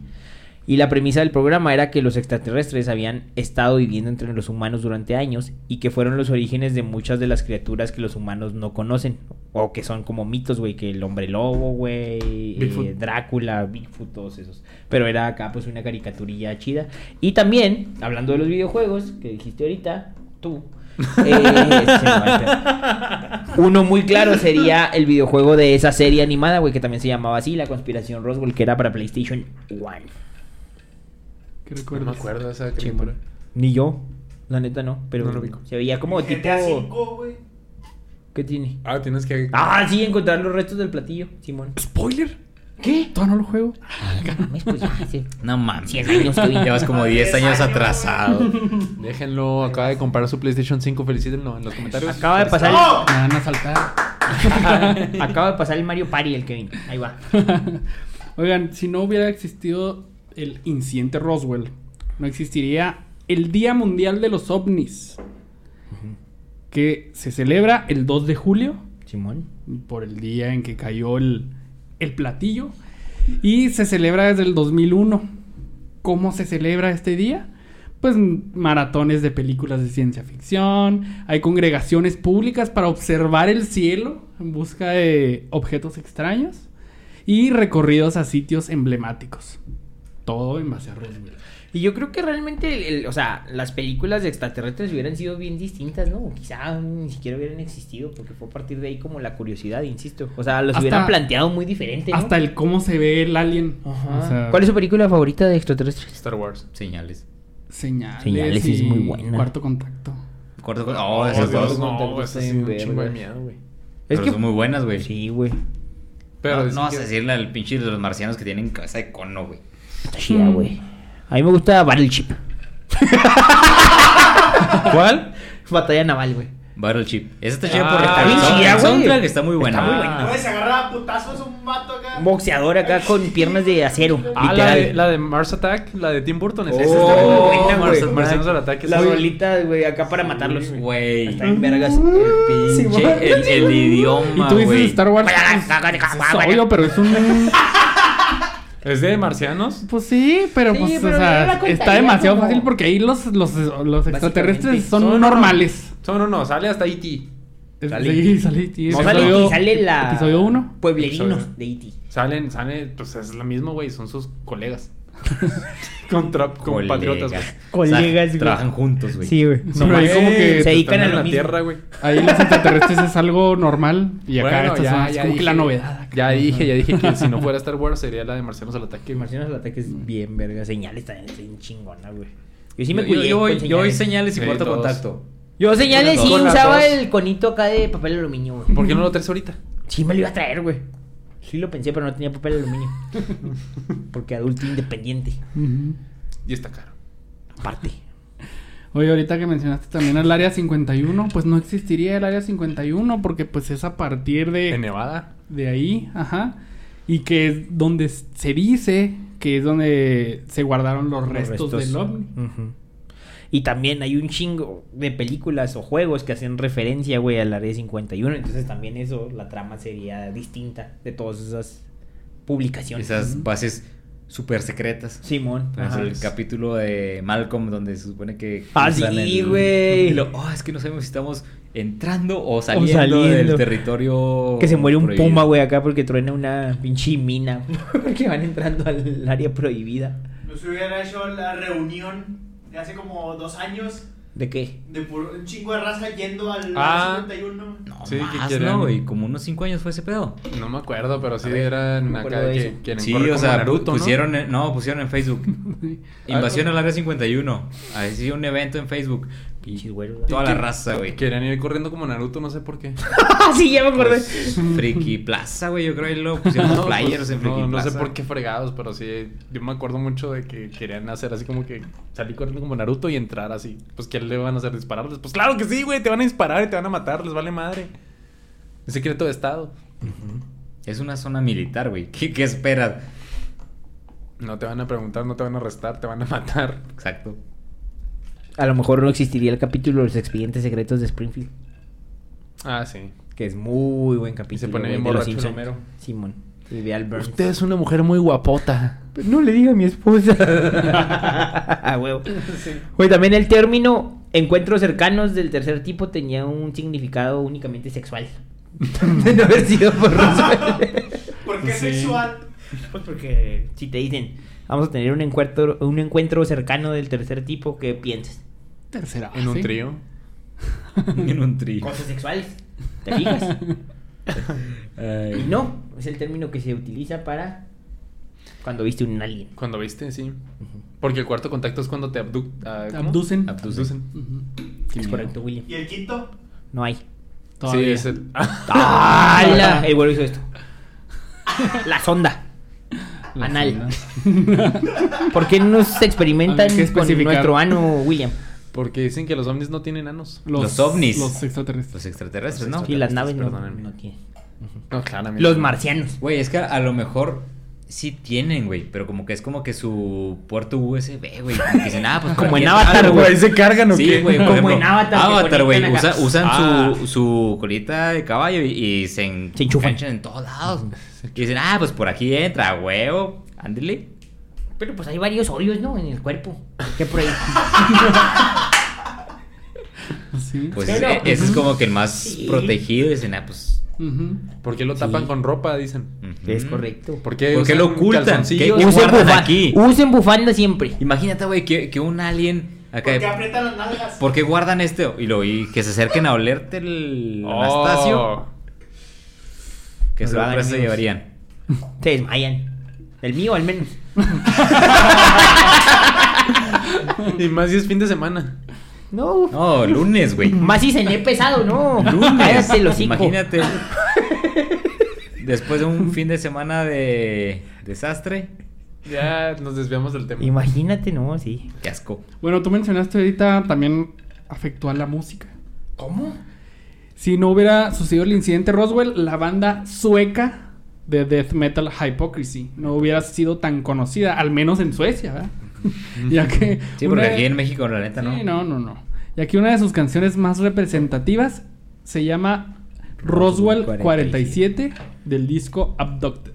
Y la premisa del programa era que los extraterrestres habían estado viviendo entre los humanos durante años y que fueron los orígenes de muchas de las criaturas que los humanos no conocen. O que son como mitos, güey, que el hombre lobo, güey, eh. Drácula, Bigfoot, todos esos. Pero era acá pues una caricaturilla chida. Y también, hablando de los videojuegos, que dijiste ahorita, tú. eh. <laughs> Uno muy claro sería el videojuego de esa serie animada, güey, que también se llamaba así, La Conspiración Roswell, que era para PlayStation 1. ¿Qué No me acuerdo de esa criatura. Ni yo, la neta no, pero No lo se veía como tipo... GTA 5, güey. ¿Qué tiene? Ah, tienes que... Ah, sí, encontrar los restos del platillo, Simón. ¿Spoiler? ¿Qué? Todavía no lo juego. Mames, pues ya hace No mames. 100 años que. Llevas como 10 años atrasado. Déjenlo, acaba de comprar su PlayStation 5, felicítenlo en los comentarios. Acaba de pasar... ¡No! Me van a saltar. <laughs> Acaba de pasar el Mario Party, el Kevin. Ahí va. <laughs> Oigan, si no hubiera existido el incidente Roswell, no existiría el Día Mundial de los OVNIs, que se celebra el 2 de julio, Simón. por el día en que cayó el, el platillo, y se celebra desde el 2001. ¿Cómo se celebra este día? Pues maratones de películas de ciencia ficción, hay congregaciones públicas para observar el cielo en busca de objetos extraños y recorridos a sitios emblemáticos. Todo en base a Roswell. Y yo creo que realmente, el- el- o sea, las películas de extraterrestres hubieran sido bien distintas, ¿no? Quizá ni siquiera hubieran existido, porque fue a partir de ahí como la curiosidad, insisto. O sea, los Hasta- hubieran planteado muy diferente, ¿no? Hasta el cómo se ve el alien. Ajá. O sea, ¿Cuál es su película favorita de extraterrestres? Star Wars. Señales. Señales. Señales y es muy buena. Cuarto contacto. Cuarto Oh, Oh, esas Dios, dos. no, está sí, un chingo de miedo, güey. Pero son muy buenas, güey. Sí, güey. Pero no, vas que- a decirle al pinche de los marcianos que tienen cabeza de cono, güey. Está chida, güey. A mí me gusta Battleship. <laughs> ¿Cuál? Batalla naval, güey. Battleship. Esa está chida Ah, porque está bien chida, el güey. soundtrack está muy buena. Está muy güey. buena. Güey, se agarra a putazos un vato acá. Un boxeador acá con piernas de acero. Ah, la de, la de Mars Attack, la de Tim Burton. esa Oh, está muy buena, güey. Marcianos al ataque. Las bolitas, güey, acá para matarlos. Güey. Está en vergas. El pinche. El, el idioma, Y tú dices güey. Star Wars. pues, es obvio, pero es un. ¿Es de marcianos? Pues sí, pero Sí, pues, pero o sea, está demasiado como- fácil porque ahí los, los, los extraterrestres son No, no, no. normales. No, no, no, sale hasta E E.T. Sale Sí, sale E.T. No sale Episodio- sale la. Episodio 1. Pueblerinos Episodio. de E.T. Salen, salen, pues es lo mismo, güey, son sus colegas. <laughs> Contra Colegas. compatriotas, güey. Colegas, O sea, güey. Trabajan juntos, güey. Sí, güey. No, como que se dedican a la mismo. tierra, güey. Ahí los extraterrestres es algo normal. Y acá Bueno, estas ya, son ya como que la dije- novedad. acá. Ya dije, ya dije que si no fuera Star Wars sería la de Marcianos al ataque. Marcianos al ataque es bien verga. Señales también es bien chingona, güey. Yo sí me Yo, yo, cuidé yo voy, con yo voy señales. señales y cuarto contacto. Yo señales Con dos. usaba el conito acá de papel aluminio, güey. ¿Por qué no lo traes ahorita? Sí me lo iba a traer, güey. Sí lo pensé, pero no tenía papel aluminio. <laughs> Porque adulto independiente. Y está caro. Aparte. Oye, ahorita que mencionaste también el área 51, pues no existiría el área 51 porque pues es a partir En de, Nevada. de ahí, ajá. Y que es donde se dice que es donde se guardaron los, restos, del ovni. Ujú. Y también hay un chingo de películas o juegos que hacen referencia, güey, al Área 51. Entonces también eso, la trama sería distinta de todas esas publicaciones. Esas bases súper secretas. Simón. Ajá. el capítulo de Malcolm donde se supone que... Ah, sí, el- güey. y lo, "Oh, es que no sabemos si estamos entrando o saliendo, saliendo. del territorio... Que se muere un prohibido". puma, güey, acá porque truena una pinche mina. <laughs> porque van entrando al área prohibida. Nos hubiera hecho la reunión de hace como dos años ¿De qué? de puro- un chingo de raza yendo al Ah. 51. No, Sí, más, ¿no, güey? Como unos cinco años fue ese pedo. No me acuerdo, pero sí ver, eran no acá de que Sí, o sea, Naruto, ¿no? pusieron, en- ¿no? pusieron en Facebook. <laughs> Invasión al área 51. Así un evento en Facebook. Pinches güeros. toda la raza, güey. Querían ir corriendo como Naruto, no sé por qué. <laughs> sí, ya me acordé. Pues, Friki Plaza, güey. Yo creo que lo pusieron <laughs> los No, pues, flyers en Friki no, no Plaza. sé por qué fregados, pero sí, yo me acuerdo mucho de que querían hacer así como que salir corriendo como Naruto y entrar así. Pues, ¿qué le van a hacer? ¿Dispararles? Pues claro que sí, güey, te van a disparar y te van a matar, les vale madre. Es secreto de Estado. Es una zona militar, güey. ¿Qué, qué esperas? No te van a preguntar, no te van a arrestar, te van a matar. Exacto. A lo mejor no existiría el capítulo de los expedientes secretos de Springfield. Ah, sí. Que es muy buen capítulo. se pone bien borracho. Homero. Simón. Y ve al. Usted es una mujer muy guapota. No le diga a mi esposa. <laughs> A huevo. Güey, también el término encuentros cercanos del tercer tipo tenía un significado únicamente sexual. de <laughs> no haber sido por Roswell. <laughs> ¿Por qué Sí. sexual? Pues porque si te dicen, vamos a tener un encuentro, un encuentro cercano del tercer tipo, ¿qué piensas? Tercera. <laughs> En un trío. En un tri. Cosas sexuales. ¿Te fijas? <laughs> Y no, es el término que se utiliza para cuando viste un alien. Cuando viste, sí. Porque el cuarto contacto es cuando te abduc ah. Abducen. Abducen. Es correcto, William. ¿Y el quinto? No hay. Todavía. Sí, es el... <laughs> ¡Hala! El güero hizo esto. La sonda. La Anal. sonda. ¿Por qué no se experimentan con nuestro ano, William? Porque dicen que los ovnis no tienen anos. Los ovnis. Los extraterrestres. Los extraterrestres, ¿no? Y las naves no, no tienen. No, claramente. Los marcianos. Güey, es que a lo mejor sí tienen, güey. Pero como que es como que su puerto USB, güey. Dicen, ah, pues Como en Avatar, güey. ¿Se cargan o Sí, qué? güey, Como ejemplo, en Avatar Avatar, güey. usa- usan Ah. su, su colita de caballo y, y se, en- Se enchufan. enganchan en todos lados. Y dicen, ah, pues por aquí entra, huevo. Ándale. Pero pues hay varios hoyos, ¿no? En el cuerpo. ¿Qué por ahí? <laughs> Sí. Pues Pero- ese, ese es como que el más Sí. protegido. Dicen, ah, pues. ¿Por qué lo tapan Sí. con ropa? Dicen. Es correcto. ¿Por qué, ¿Por qué usan lo ocultan? ¿Qué- qué Usen, bufa- aquí? usen bufanda siempre. Imagínate, güey, que, que un alien acá. ¿Por qué aprietan las nalgas? ¿Por qué guardan este? Y, lo, y que se acerquen a olerte el Anastasio. Oh. ¿Qué No lo hagan, sorpresa amigos. llevarían? Se desmayan. El mío al menos. <laughs> Y más si es fin de semana. No. No, lunes, güey. Más si cené pesado, ¿no? Lunes. El. Imagínate. <laughs> Después de un fin de semana de desastre. Ya nos desviamos del tema. Imagínate, no, sí. Qué asco. Bueno, tú mencionaste ahorita también afectó a la música. ¿Cómo? Si no hubiera sucedido el incidente Roswell, la banda sueca de death metal Hypocrisy no hubiera sido tan conocida, al menos en Suecia, ¿verdad? <laughs> ya que Sí, porque una- aquí en México, la neta, ¿no? Sí, no, no, no. Y aquí una de sus canciones más representativas se llama Roswell 47 del disco Abducted.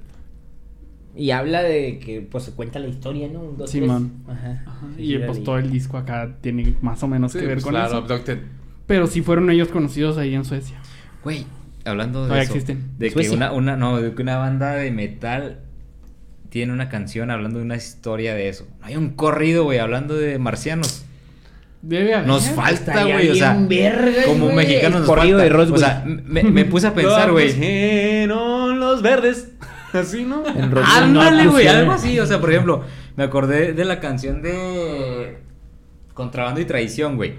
Y habla de que, pues, se cuenta la historia, ¿no? Un, dos, Simón. tres. Ajá. Ajá, Sí, y sí, pues todo el disco acá tiene más o menos Sí, que ver pues con claro, eso. abducted. Pero sí fueron ellos conocidos ahí en Suecia. Güey, hablando de Todavía eso. existen. De que una, una, no, de que una banda de metal tiene una canción hablando de una historia de eso. Hay un corrido, güey, hablando de marcianos. Debe haber. Nos falta, güey, o sea, como mexicanos el nos corrido falta. de Roswell. O sea, me, me puse a <laughs> pensar, güey. Los verdes. <laughs> Así, ¿no? En Roswell no Ándale, güey, algo así. O sea, por ejemplo, me acordé de la canción de Contrabando y Traición, güey.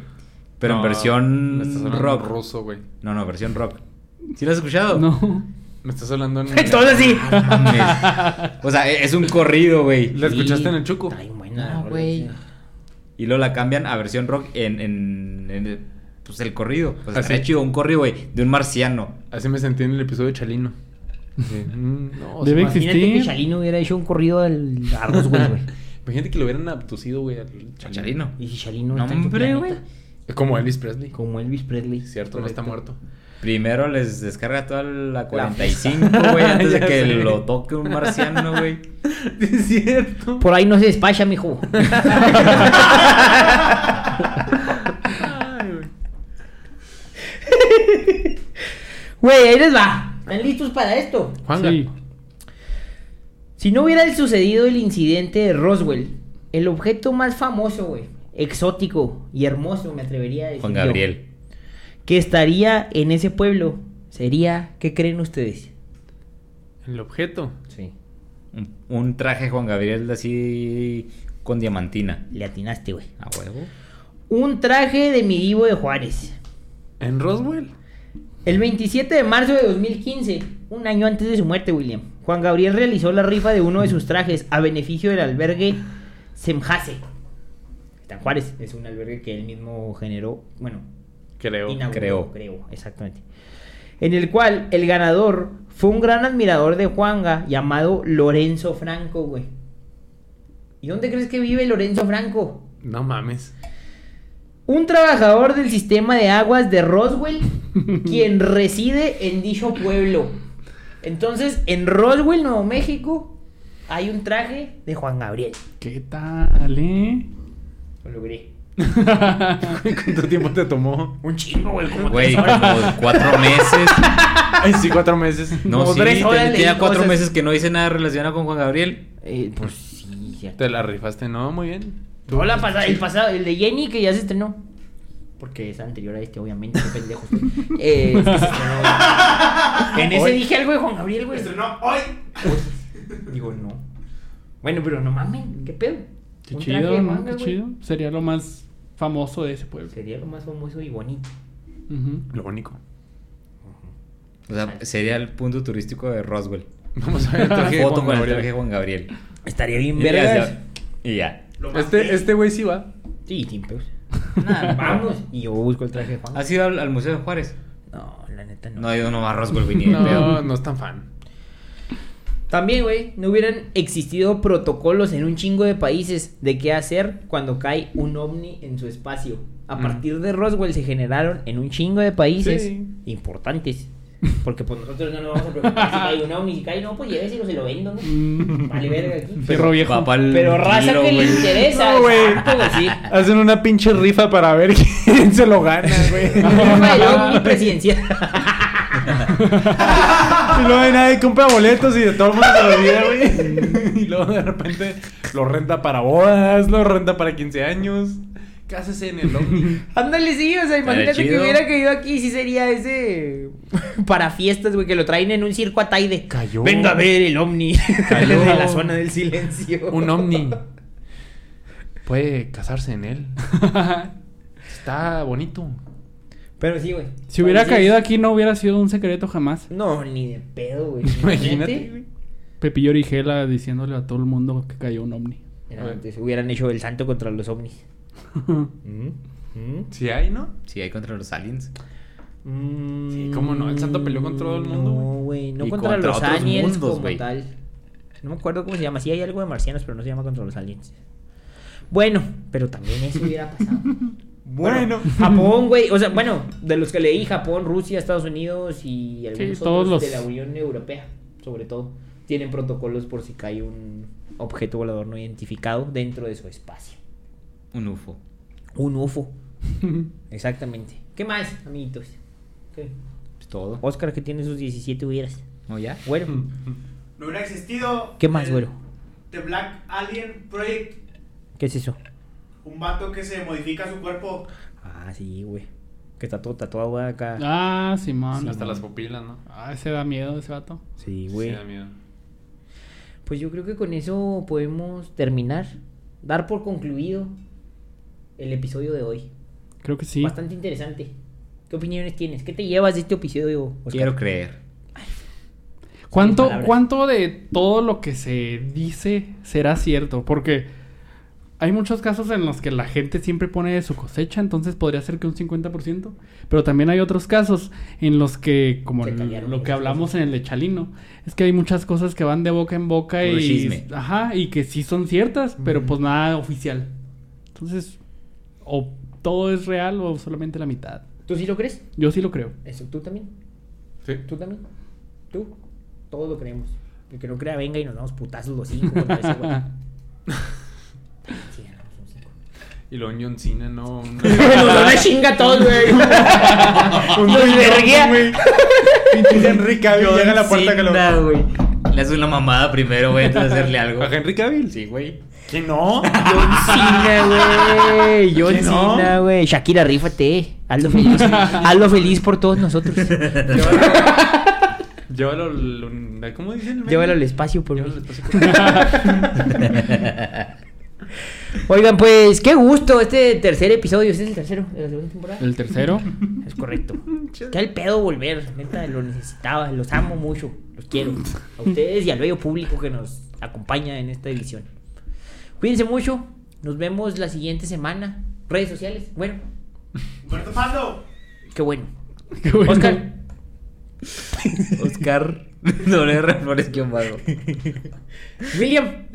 Pero en No, versión rock. ruso, güey. No, no, versión rock. ¿Sí lo has escuchado? No. Me estás hablando en... <laughs> Entonces sí. Mames. O sea, e- es un corrido, güey. ¿La escuchaste en el Chuco? Bien buena rola, güey. Y luego la cambian a versión rock en, en, en el, pues el corrido. Pues Así. estaría chido, un corrido, güey, de un marciano. Así me sentí en el episodio de Sí, <laughs> mm, no, Debe existir. Imagínate que Chalino hubiera hecho un corrido al a Roswell, güey. <laughs> Imagínate que lo hubieran abducido, güey, al Chacharino. Y si Chalino No, está hombre, planeta, Como Elvis Presley. Como Elvis Presley. Cierto, no está muerto. Primero les descarga toda la 45, güey, antes <laughs> de que sé. lo toque un marciano, güey. <laughs> Es cierto. Por ahí no se despacha, mijo. <laughs> Güey. Ahí les va. ¿Están listos para esto? Juanga. Sí. Si no hubiera sucedido el incidente de Roswell, el objeto más famoso, güey, exótico y hermoso, me atrevería a decir. Juan yo, Gabriel. Que estaría en ese pueblo sería, ¿qué creen ustedes? El objeto. Sí. Un, un traje Juan Gabriel así con diamantina. Le atinaste, güey. A huevo. Un traje de mi divo de Juárez. En Roswell. El 27 de marzo de 2015, un año antes de su muerte, William, Juan Gabriel realizó la rifa de uno de sus trajes a beneficio del albergue Semjase. Está en Juárez, es un albergue que él mismo generó, bueno, Creo. inauguró, creo. creo, exactamente. En el cual el ganador fue un gran admirador de Juanga llamado Lorenzo Franco, güey. ¿Y dónde crees que vive Lorenzo Franco? No mames. Un trabajador del sistema de aguas de Roswell, <laughs> quien reside en dicho pueblo. Entonces, en Roswell, Nuevo México, hay un traje de Juan Gabriel. ¿Qué tal, eh? Lo logré. <laughs> ¿Cuánto tiempo te tomó? Un chingo, güey. Como Güey, como cuatro meses. <laughs> Ay, sí, cuatro meses. No, Como sí, tres horas tenía cuatro cosas. meses que no hice nada relacionado con Juan Gabriel. Eh, pues sí, cierto. Te la rifaste, ¿no? Muy bien. No, la pasada, el pasado, el de Jenny que ya se estrenó. Porque es anterior a este, obviamente, qué pendejo estoy. <laughs> Eh, es que se estrenó. En ese Hoy. dije algo de Juan Gabriel, güey. Estrenó hoy. Digo, no. Bueno, pero no mamen, ¿qué pedo? Qué Un traje chido, ¿no? Qué chido. Sería lo más famoso de ese pueblo. Sería lo más famoso y bonito. Ujú. Lo único. O sea, sería el punto turístico de Roswell. Vamos a ver el traje de <laughs> Foto Juan con el Gabriel. traje de Juan Gabriel. Estaría bien vergas. Y ya. Este, este güey sí va. Sí, sin pedos. <laughs> Nada, vamos. Y yo busco el traje de Juan. ¿Has ido al, al Museo de Juárez? No, la neta no. No he ido nomás a Roswell, güey, ni de pedo. No, no es tan fan. También, güey, no hubieran existido protocolos en un chingo de países de qué hacer cuando cae un ovni en su espacio. A Mm. partir de Roswell se generaron en un chingo de países Sí. importantes. Porque pues nosotros no nos vamos a preocupar si cae un ovni, si cae no, pues lléveselo, se lo vendo, ¿no? Mm. Vale, verga aquí. Fierro viejo. Pero raza que le interesa, No, güey. exacto, güey, sí. Hacen una pinche rifa para ver <laughs> quién se lo gana, güey. Rifa del <laughs> ovni presidencial. <laughs> Y luego de nadie compra boletos y de todo el mundo se lo olvida, güey. <laughs> Y luego de repente lo renta para bodas, lo renta para 15 años. Cásese en el ovni. <laughs> Ándale, sí, o sea, imagínate que hubiera caído aquí, sí sería ese para fiestas, güey, que lo traen en un circo a Taide. Cayó. Venga a ver el ovni Cayó. de la zona del silencio. Un ovni. Puede casarse en él. Está bonito. Pero sí, güey. Si hubiera caído aquí no hubiera sido un secreto jamás. No, ni de pedo, güey. <laughs> Imagínate, güey. Pepillo Origela diciéndole a todo el mundo que cayó un ovni. Era antes, hubieran hecho el santo contra los ovnis. <laughs> Mm, mm, Sí hay, ¿no? Sí, hay contra los aliens. mm. Sí, cómo no, el santo peleó con todo el mundo, No, güey, no Y contra, contra los otros aliens mundos, como güey. tal. No me acuerdo cómo se llama. Sí hay algo de marcianos, pero no se llama contra los aliens. Bueno, pero también eso hubiera pasado. <laughs> Bueno. Japón, güey. O sea, <laughs> bueno, de los que leí, Japón, Rusia, Estados Unidos y algunos Sí, todos otros los- de la Unión Europea, sobre todo, tienen protocolos por si cae un objeto volador no identificado dentro de su espacio. Un UFO. Un UFO. <laughs> Exactamente. ¿Qué más, amiguitos? ¿Qué? Es todo. Oscar, que tiene sus 17 hubieras. ¿No ya? Bueno, No hubiera existido. ¿Qué más, güero? The Black Alien Project. ¿qué es eso? Un vato que se modifica su cuerpo. Ah, sí, güey. Que está todo tatuado güey, acá. Ah, Simón. Hasta las pupilas, ¿no? Ah, ese da miedo ese vato. Sí, Sí, güey. da miedo. Pues yo creo que con eso podemos terminar. Dar por concluido el episodio de hoy. Creo que sí. Bastante interesante. ¿Qué opiniones tienes? ¿Qué te llevas de este episodio, Oscar? Quiero creer. ¿Cuánto. ¿Cuánto de todo lo que se dice será cierto? Porque hay muchos casos en los que la gente siempre pone de su cosecha, entonces podría ser que un 50%. Pero también hay otros casos en los que, como el- lo que hablamos en el de Chalino, es que hay muchas cosas que van de boca en boca Puro y. chisme. Ajá, y que sí son ciertas, pero pues nada oficial. Entonces, o todo es real o solamente la mitad. ¿Tú sí lo crees? Yo sí lo creo. Eso, ¿tú también? Sí. ¿Tú también? ¿Tú? Todos lo creemos. El que no crea, venga y nos damos putazos los cinco. <laughs> güey. Sí, ganamos un. Y luego John Cena, no. Nos da una <laughs> chinga a todos, güey. <laughs> Nos verguea. Pinche Henry Cavill llega a la puerta que lo. Güey. Le hace una mamada primero, güey, antes de hacerle algo. ¿A Henry Cavill? Sí, güey. ¿Que no? John Cena, güey. John ¿Que no? Cena, güey. Shakira, rífate. Hazlo feliz. <laughs> Hazlo feliz por todos nosotros. Llévalo. al- ¿Cómo dicen? Llévalo al espacio por Llévalo mí. al espacio por mí. Oigan, pues, qué gusto este tercer episodio. Este es el tercero de la segunda temporada. El tercero. <laughs> Es correcto. Qué el pedo volver. Neta, lo necesitaba. Los amo mucho. Los quiero. A ustedes y al bello público que nos acompaña en esta edición. Cuídense mucho. Nos vemos la siguiente semana. Redes sociales. Bueno, Humberto Pando. qué bueno. Qué bueno. Oscar. Oscar R Flores que bajo. William.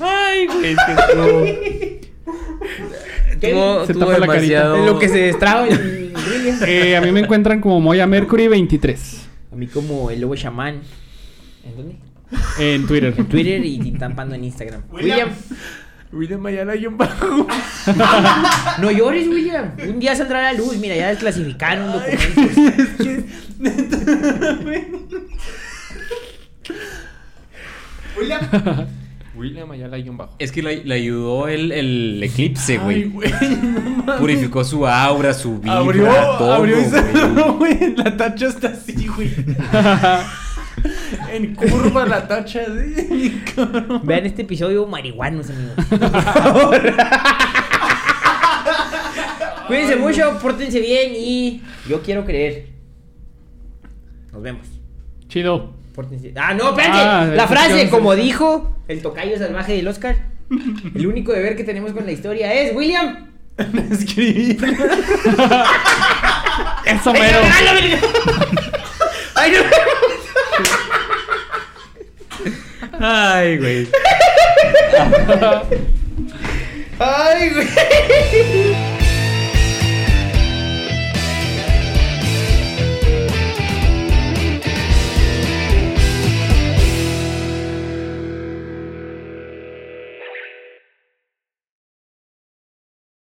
Ay, güey, es que Se tapa la carita. lo que se destraba el William. Eh, a mí me encuentran como Moya Mercury 23 A mí como el lobo chamán. ¿En dónde? en Twitter. En Twitter y Tintán Pando en Instagram. William. William Ayala y un bajo. <laughs> No llores, William. Un día saldrá la luz. Mira, ya desclasificaron documentos. <laughs> <laughs> William. William Ayala y un bajo. Es que le, le ayudó el, el eclipse, güey. no. Purificó su aura, su vibra, Abrió, todo, abrió y güey. cerró, güey. La tacha está así, güey. <laughs> en curva la tacha, así. cabrón. Vean este episodio marihuanos, amigos. <laughs> Por favor. Cuídense mucho, pórtense bien y yo quiero creer. Nos vemos. Chido. Pórtense. Ah, no, espérate. Ah, la frase, como dijo el tocayo salvaje del Oscar. El único deber que tenemos con la historia es William. <laughs> Escribí. Eso ¡Ay, mero. ¡Ay, no! Ay, güey. <laughs> ¡Ay, güey!